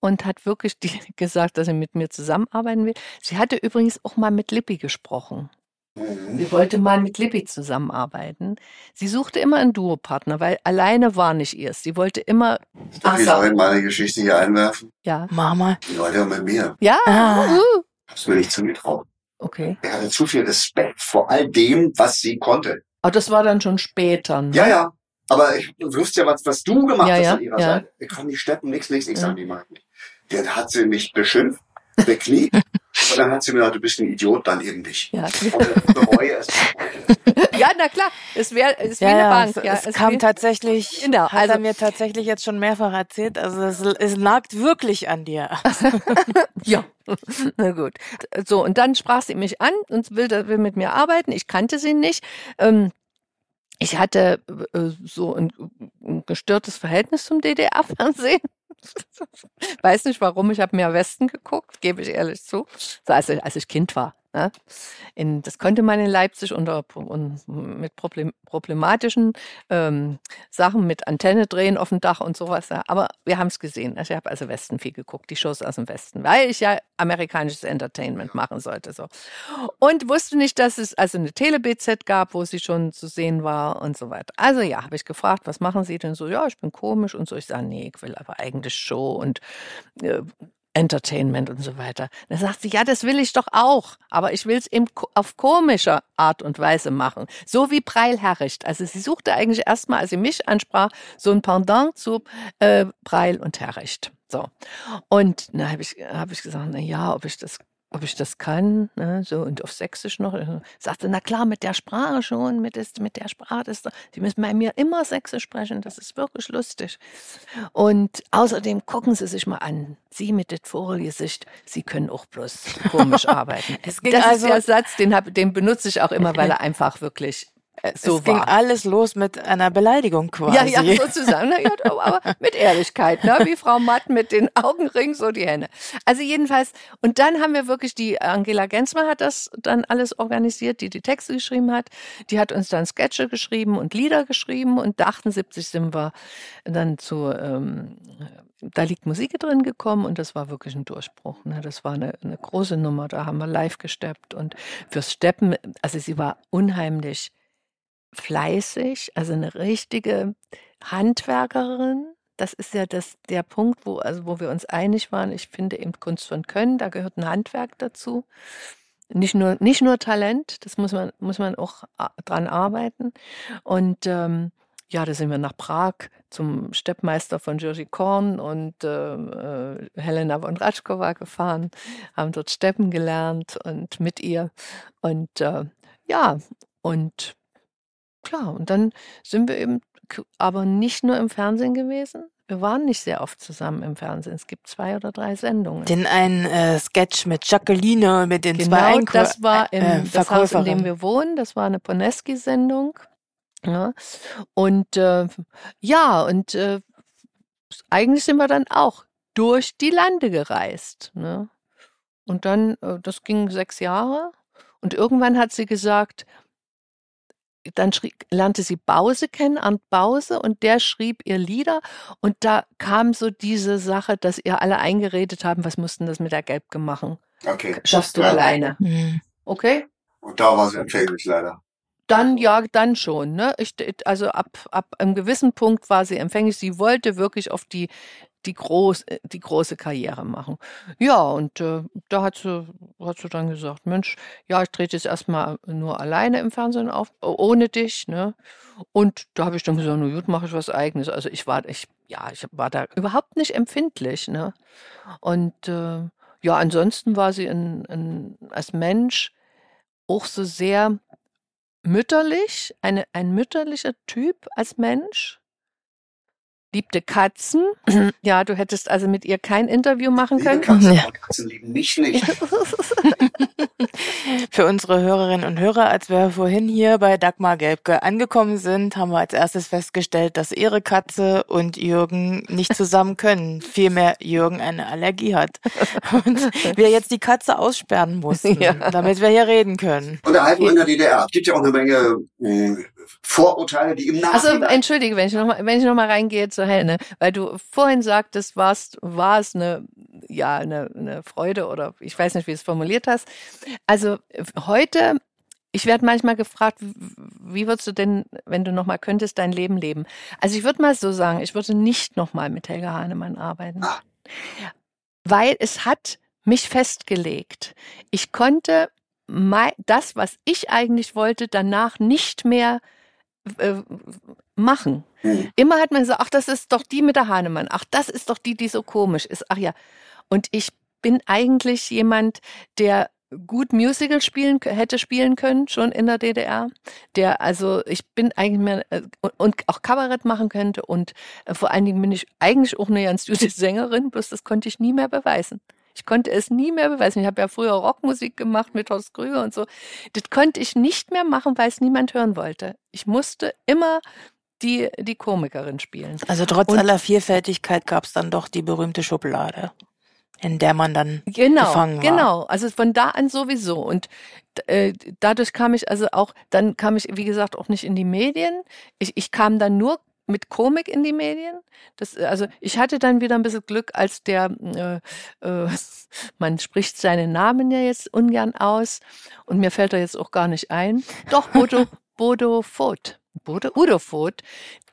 und hat wirklich die, gesagt, dass sie mit mir zusammenarbeiten will. Sie hatte übrigens auch mal mit Lippi gesprochen. Mhm. Sie wollte mal mit Lippi zusammenarbeiten. Sie suchte immer einen Duopartner, weil alleine war nicht ihrs. Sie wollte immer. Darf ich noch in meine Geschichte hier einwerfen? Ja. Mama. Die Leute mit mir. Ja. Ah. uh, Hab's mir nicht zugetraut. Okay. Er hatte zu viel Respekt vor all dem, was sie konnte. Aber das war dann schon später. Ne? Ja, ja. Aber ich wusste ja, was, was du gemacht Ja, hast ja, an ihrer ja. Seite. Ich kann die Steppen, nix, nix, nix Ja. an die mag nicht. Dann hat sie mich beschimpft, bekniet. und dann hat sie mir gesagt, du bist ein Idiot, dann eben nicht. Ja. Und bereue es. ja, na klar. Es wäre es wie Ja, eine ja, Bank. es, ja, es ist kam tatsächlich, Genau, hat also- er mir tatsächlich jetzt schon mehrfach erzählt. Also es, es nagt wirklich an dir. Ja, na gut. So, und dann sprach sie mich an und will, will mit mir arbeiten. Ich kannte sie nicht. Ähm, ich hatte äh, so ein, ein gestörtes Verhältnis zum DDR-Fernsehen. Weiß nicht warum, ich habe mehr Westen geguckt, gebe ich ehrlich zu. So, als, ich, als ich Kind war. Ne? In, das konnte man in Leipzig unter und mit Problem, problematischen ähm, Sachen mit Antenne drehen auf dem Dach und sowas. Ja. Aber wir haben es gesehen. Also ich habe also Westen viel geguckt, die Shows aus dem Westen, weil ich ja amerikanisches Entertainment machen sollte. So. Und wusste nicht, dass es also eine Tele-BZ gab, wo sie schon zu sehen war und so weiter. Also ja, habe ich gefragt, was machen Sie denn so? Ja, ich bin komisch und so. Ich sage, nee, ich will aber eigentlich Show und äh, Entertainment und so weiter. Dann sagt sie, ja, das will ich doch auch, aber ich will es eben auf komische Art und Weise machen. So wie Preil Herricht. Also sie suchte eigentlich erstmal, als sie mich ansprach, so ein Pendant zu äh, Preil und Herricht. So. Und da habe ich, hab ich gesagt, na ja, ob ich das ob ich das kann, ne, so und auf Sächsisch noch. Ich sagte, na klar, mit der Sprache schon, mit, ist, mit der Sprache ist, Sie müssen bei mir immer Sächsisch sprechen, das ist wirklich lustig. Und außerdem gucken Sie sich mal an, Sie mit dem Vogelgesicht, Sie können auch bloß komisch arbeiten. Das also- ist der Satz, den, hab, den benutze ich auch immer, weil er einfach wirklich so es ging war. alles los mit einer Beleidigung quasi. Ja, ja, sozusagen. Ja, aber mit Ehrlichkeit, ne? wie Frau Matt mit den Augenringen, so die Hände. Also jedenfalls, und dann haben wir wirklich, die Angela Gensmer hat das dann alles organisiert, die die Texte geschrieben hat. Die hat uns dann Sketche geschrieben und Lieder geschrieben und 78 sind wir dann zu, ähm, da liegt Musik drin gekommen und das war wirklich ein Durchbruch. Ne? Das war eine, eine große Nummer, da haben wir live gesteppt und fürs Steppen, also sie war unheimlich fleißig, also eine richtige Handwerkerin. Das ist ja das, der Punkt, wo, also wo wir uns einig waren. Ich finde eben Kunst von Können, da gehört ein Handwerk dazu. Nicht nur, nicht nur Talent, das muss man, muss man auch a- dran arbeiten. Und ähm, ja, da sind wir nach Prag zum Steppmeister von Jerzy Korn und ähm, äh, Helena von Ratschkova gefahren, haben dort Steppen gelernt und mit ihr. Und äh, ja, und Klar, und dann sind wir eben aber nicht nur im Fernsehen gewesen. Wir waren nicht sehr oft zusammen im Fernsehen. Es gibt zwei oder drei Sendungen. Den einen äh, Sketch mit Jacqueline, mit den zwei genau, Einkäu das war im äh, das Haus, in dem wir wohnen. Das war eine Poneski-Sendung. Ja. Und äh, ja, und äh, eigentlich sind wir dann auch durch die Lande gereist. Ne? Und dann, äh, das ging sechs Jahre. Und irgendwann hat sie gesagt, dann schrieb, lernte sie Bause kennen, Arndt Bause, und der schrieb ihr Lieder. Und da kam so diese Sache, dass ihr alle eingeredet haben, was mussten das mit der Gelbke machen? Okay. Schaffst du Ja. alleine. Hm. Okay? Und da war sie empfänglich leider. Dann, ja, dann schon. Ne? Ich, also ab, ab einem gewissen Punkt war sie empfänglich. Sie wollte wirklich auf die, die, groß, die große Karriere machen. Ja, und äh, da hat sie, hat sie dann gesagt, Mensch, ja, ich trete jetzt erstmal nur alleine im Fernsehen auf, ohne dich. Ne? Und da habe ich dann gesagt, na gut, mache ich was eigenes. Also ich war, ich, ja, ich war da überhaupt nicht empfindlich. Ne? Und äh, ja, ansonsten war sie ein, ein, als Mensch auch so sehr mütterlich, eine, ein mütterlicher Typ als Mensch. Liebte Katzen. Ja, du hättest also mit ihr kein Interview machen Liebe können. Katzen, Ja. Katzen lieben mich nicht. Für unsere Hörerinnen und Hörer, als wir vorhin hier bei Dagmar Gelbke angekommen sind, haben wir als erstes festgestellt, dass ihre Katze und Jürgen nicht zusammen können. Vielmehr Jürgen eine Allergie hat. Und wir jetzt die Katze aussperren mussten, Ja. damit wir hier reden können. Unterhaltung in der DDR. Gibt ja auch eine Menge mh, Vorurteile, die im Also Nachhinein... entschuldige, wenn ich noch mal, wenn ich noch mal reingehe zur Henne, weil du vorhin sagtest, warst, war es eine, ja, eine, eine Freude oder ich weiß nicht, wie du es formuliert hast. Also heute, ich werde manchmal gefragt, wie würdest du denn, wenn du noch mal könntest, dein Leben leben? Also ich würde mal so sagen, ich würde nicht noch mal mit Helga Hahnemann arbeiten, Ah. weil es hat mich festgelegt. Ich konnte das, was ich eigentlich wollte, danach nicht mehr äh, machen. Hm. Immer hat man gesagt, ach, das ist doch die mit der Hahnemann. Ach, das ist doch die, die so komisch ist. Ach ja. Und ich bin eigentlich jemand, der gut Musical spielen hätte spielen können schon in der DDR, der also ich bin eigentlich mehr äh, und- und auch Kabarett machen könnte und äh, vor allen Dingen bin ich eigentlich auch eine ganz gute Sängerin, bloß das konnte ich nie mehr beweisen. Ich konnte es nie mehr beweisen. Ich habe ja früher Rockmusik gemacht mit Horst Krüger und so. Das konnte ich nicht mehr machen, weil es niemand hören wollte. Ich musste immer die, die Komikerin spielen. Also trotz Und- aller Vielfältigkeit gab es dann doch die berühmte Schublade, in der man dann Genau, gefangen war. genau. Also von da an sowieso. Und äh, dadurch kam ich also auch, dann kam ich, wie gesagt, auch nicht in die Medien. Ich, ich kam dann nur mit Komik in die Medien. Das, äh, also ich hatte dann wieder ein bisschen Glück, als der, äh, äh, man spricht seinen Namen ja jetzt ungern aus und mir fällt er jetzt auch gar nicht ein. Doch, Bodo, Bodo Voth. Bodo, Udo Voth,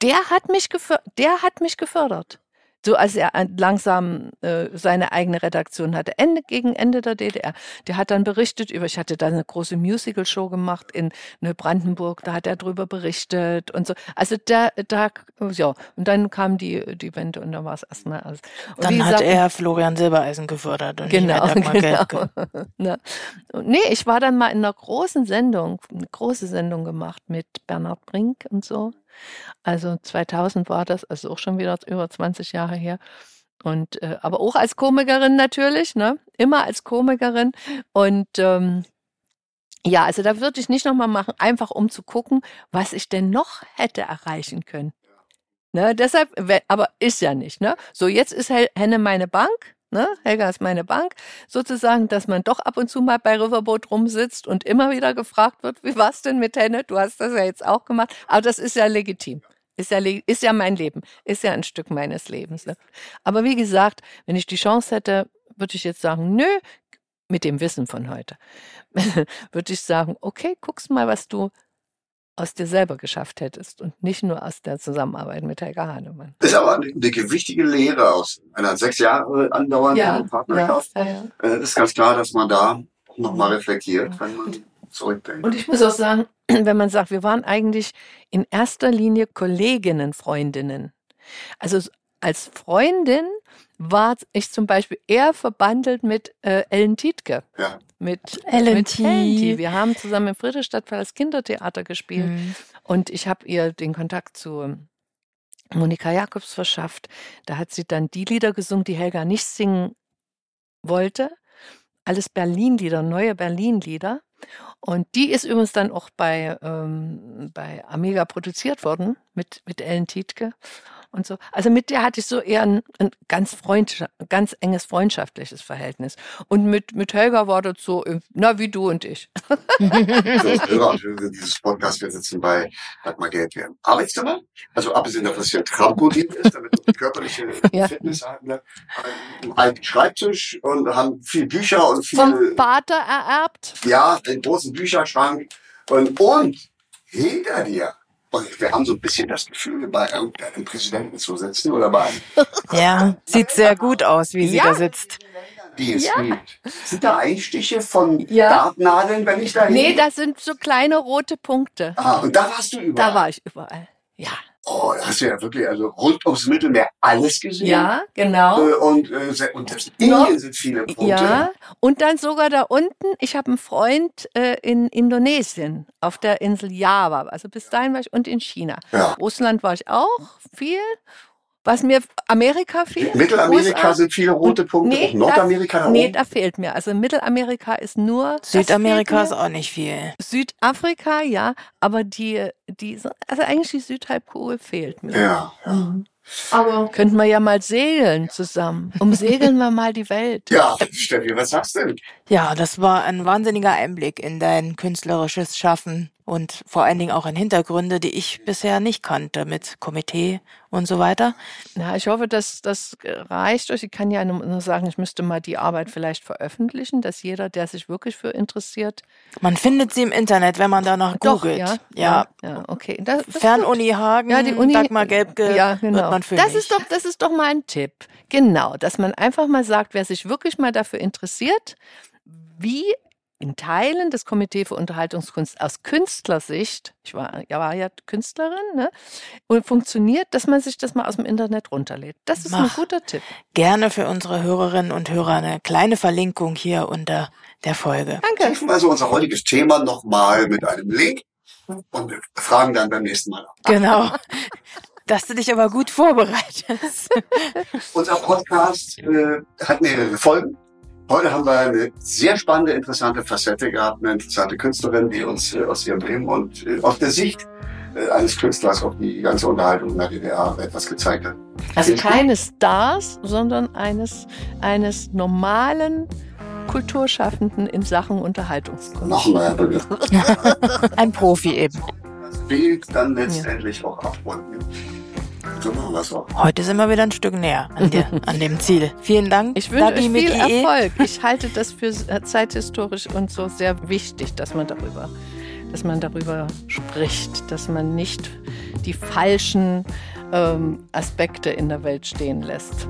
der hat mich gefördert, der hat mich gefördert. So als er an- langsam äh, seine eigene Redaktion hatte, Ende gegen Ende der DDR. Der hat dann berichtet über, ich hatte da eine große Musical-Show gemacht in Neubrandenburg, da hat er drüber berichtet und so. Also da, da, ja, und dann kam die, die Wende und dann war es erstmal alles. Und Dann hat gesagt, er Florian Silbereisen gefördert und Genau, genau. Ne? Nee, ich war dann mal in einer großen Sendung, eine große Sendung gemacht mit Bernhard Brink und so. Also 2000 war das, also auch schon wieder über 20 Jahre her. Und äh, aber auch als Komikerin natürlich, ne? Immer als Komikerin. Und ähm, ja, also da würde ich nicht nochmal machen, einfach um zu gucken, was ich denn noch hätte erreichen können. Ne, deshalb, aber ist ja nicht, ne? So, jetzt ist Henne meine Bank, ne? Helga ist meine Bank, sozusagen, dass man doch ab und zu mal bei Riverboat rumsitzt und immer wieder gefragt wird, wie war's denn mit Henne? Du hast das ja jetzt auch gemacht, aber das ist ja legitim. Ist ja, ist ja mein Leben, ist ja ein Stück meines Lebens. Ne? Aber wie gesagt, wenn ich die Chance hätte, würde ich jetzt sagen, nö, mit dem Wissen von heute, würde ich sagen, okay, guckst mal, was du aus dir selber geschafft hättest und nicht nur aus der Zusammenarbeit mit Helga Hahnemann. ist aber eine, eine gewichtige Lehre aus einer sechs Jahre andauernden Partnerschaft. ja, ja. Äh, ist ganz klar, dass man da nochmal reflektiert, wenn man zurückdenkt. Und ich muss auch sagen, wenn man sagt, wir waren eigentlich in erster Linie Kolleginnen, Freundinnen. Also als Freundin war ich zum Beispiel eher verbandelt mit äh, Ellen Tietke. Ja. Mit Ellen mit. Tie. Wir haben zusammen im Friedrichstadt das Kindertheater gespielt. Mhm. Und ich habe ihr den Kontakt zu Monika Jakobs verschafft. Da hat sie dann die Lieder gesungen, die Helga nicht singen wollte. Alles Berlin-Lieder, neue Berlin-Lieder. Und die ist übrigens dann auch bei, ähm, bei Amiga produziert worden mit, mit Ellen Tietke und so. Also mit der hatte ich so eher ein, ein ganz freund, ganz enges freundschaftliches Verhältnis. Und mit, mit Helga war das so, äh, na, wie du und ich. So, Hörer und Hörerinnen dieses Podcast, wir sitzen bei Dagmar Geld. Wir haben Arbeitszimmer, also abgesehen davon, dass hier ein Trampolin ist, damit wir körperliche Ja. Fitness haben, ne? einen alten Schreibtisch und haben viel Bücher und Vom viele, Vater ererbt. ja, einen großen Bücherschrank und, und hinter dir. Und wir haben so ein bisschen das Gefühl, bei irgendeinem Präsidenten zu sitzen oder bei einem, Ja, sieht sehr gut aus, wie sie Ja. da sitzt. die es Ja. gibt. Sind da Einstiche von Ja. Dartnadeln, wenn ich da hin? Nee, das sind so kleine rote Punkte. Ah, und da warst du überall. Da war ich überall. Ja. Oh, da hast du ja wirklich also rund ums Mittelmeer alles gesehen. Ja, genau. Äh, Und, äh, und das Indien sind viele Punkte. Ja, und dann sogar da unten, ich habe einen Freund äh, in Indonesien, auf der Insel Java. Also bis dahin war ich und in China. Ja. Russland war ich auch viel, Was mir Amerika fehlt. Mittelamerika sind viele rote Punkte, Nee, auch Nordamerika da, da nee, da fehlt mir. Also Mittelamerika ist nur. Südamerika ist auch nicht viel. Südafrika, ja, aber die, die, also eigentlich die Südhalbkugel fehlt mir. Ja, ja. Mhm. Aber könnten wir ja mal segeln zusammen. Umsegeln wir mal die Welt. Ja, Steffi, was sagst du denn? Ja, das war ein wahnsinniger Einblick in dein künstlerisches Schaffen und vor allen Dingen auch in Hintergründe, die ich bisher nicht kannte mit Komitee und so weiter. Ja, ich hoffe, dass das reicht euch. Ich kann ja nur sagen, ich müsste mal die Arbeit vielleicht veröffentlichen, dass jeder, der sich wirklich für interessiert, Man findet sie im Internet, wenn man danach doch, googelt. ja, ja. ja, okay. Das, das. Fernuni Hagen, Ja, die Uni, Dagmar Gelbke, ja, genau. wird man fündig. das ist doch, das ist doch mal ein Tipp. Genau, dass man einfach mal sagt, wer sich wirklich mal dafür interessiert, wie in Teilen das Komitee für Unterhaltungskunst aus Künstlersicht, ich war ja, war ja Künstlerin, ne, und funktioniert, dass man sich das mal aus dem Internet runterlädt. Das ist ein Mach. guter Tipp. Gerne für unsere Hörerinnen und Hörer eine kleine Verlinkung hier unter der Folge. Danke. Tiefen also unser heutiges Thema nochmal mit einem Link und wir fragen dann beim nächsten Mal ab. Genau. Dass du dich aber gut vorbereitest. Unser Podcast äh, hat mehrere Folgen. Heute haben wir eine sehr spannende, interessante Facette gehabt, eine interessante Künstlerin, die uns äh, aus ihrem Leben und äh, aus der Sicht äh, eines Künstlers auf die ganze Unterhaltung in der DDR etwas gezeigt hat. Also keine Stars, sondern eines, eines normalen Kulturschaffenden in Sachen Unterhaltungskunst. Noch ein neuer Begriff. Ein Profi eben. Das Bild dann letztendlich auch abrunden. Heute sind wir wieder ein Stück näher an, der, an dem Ziel. Vielen Dank. Ich wünsche Dagi euch viel IE. Erfolg. Ich halte das für äh, zeithistorisch und so sehr wichtig, dass man darüber, dass man darüber spricht, dass man nicht die falschen ähm, Aspekte in der Welt stehen lässt.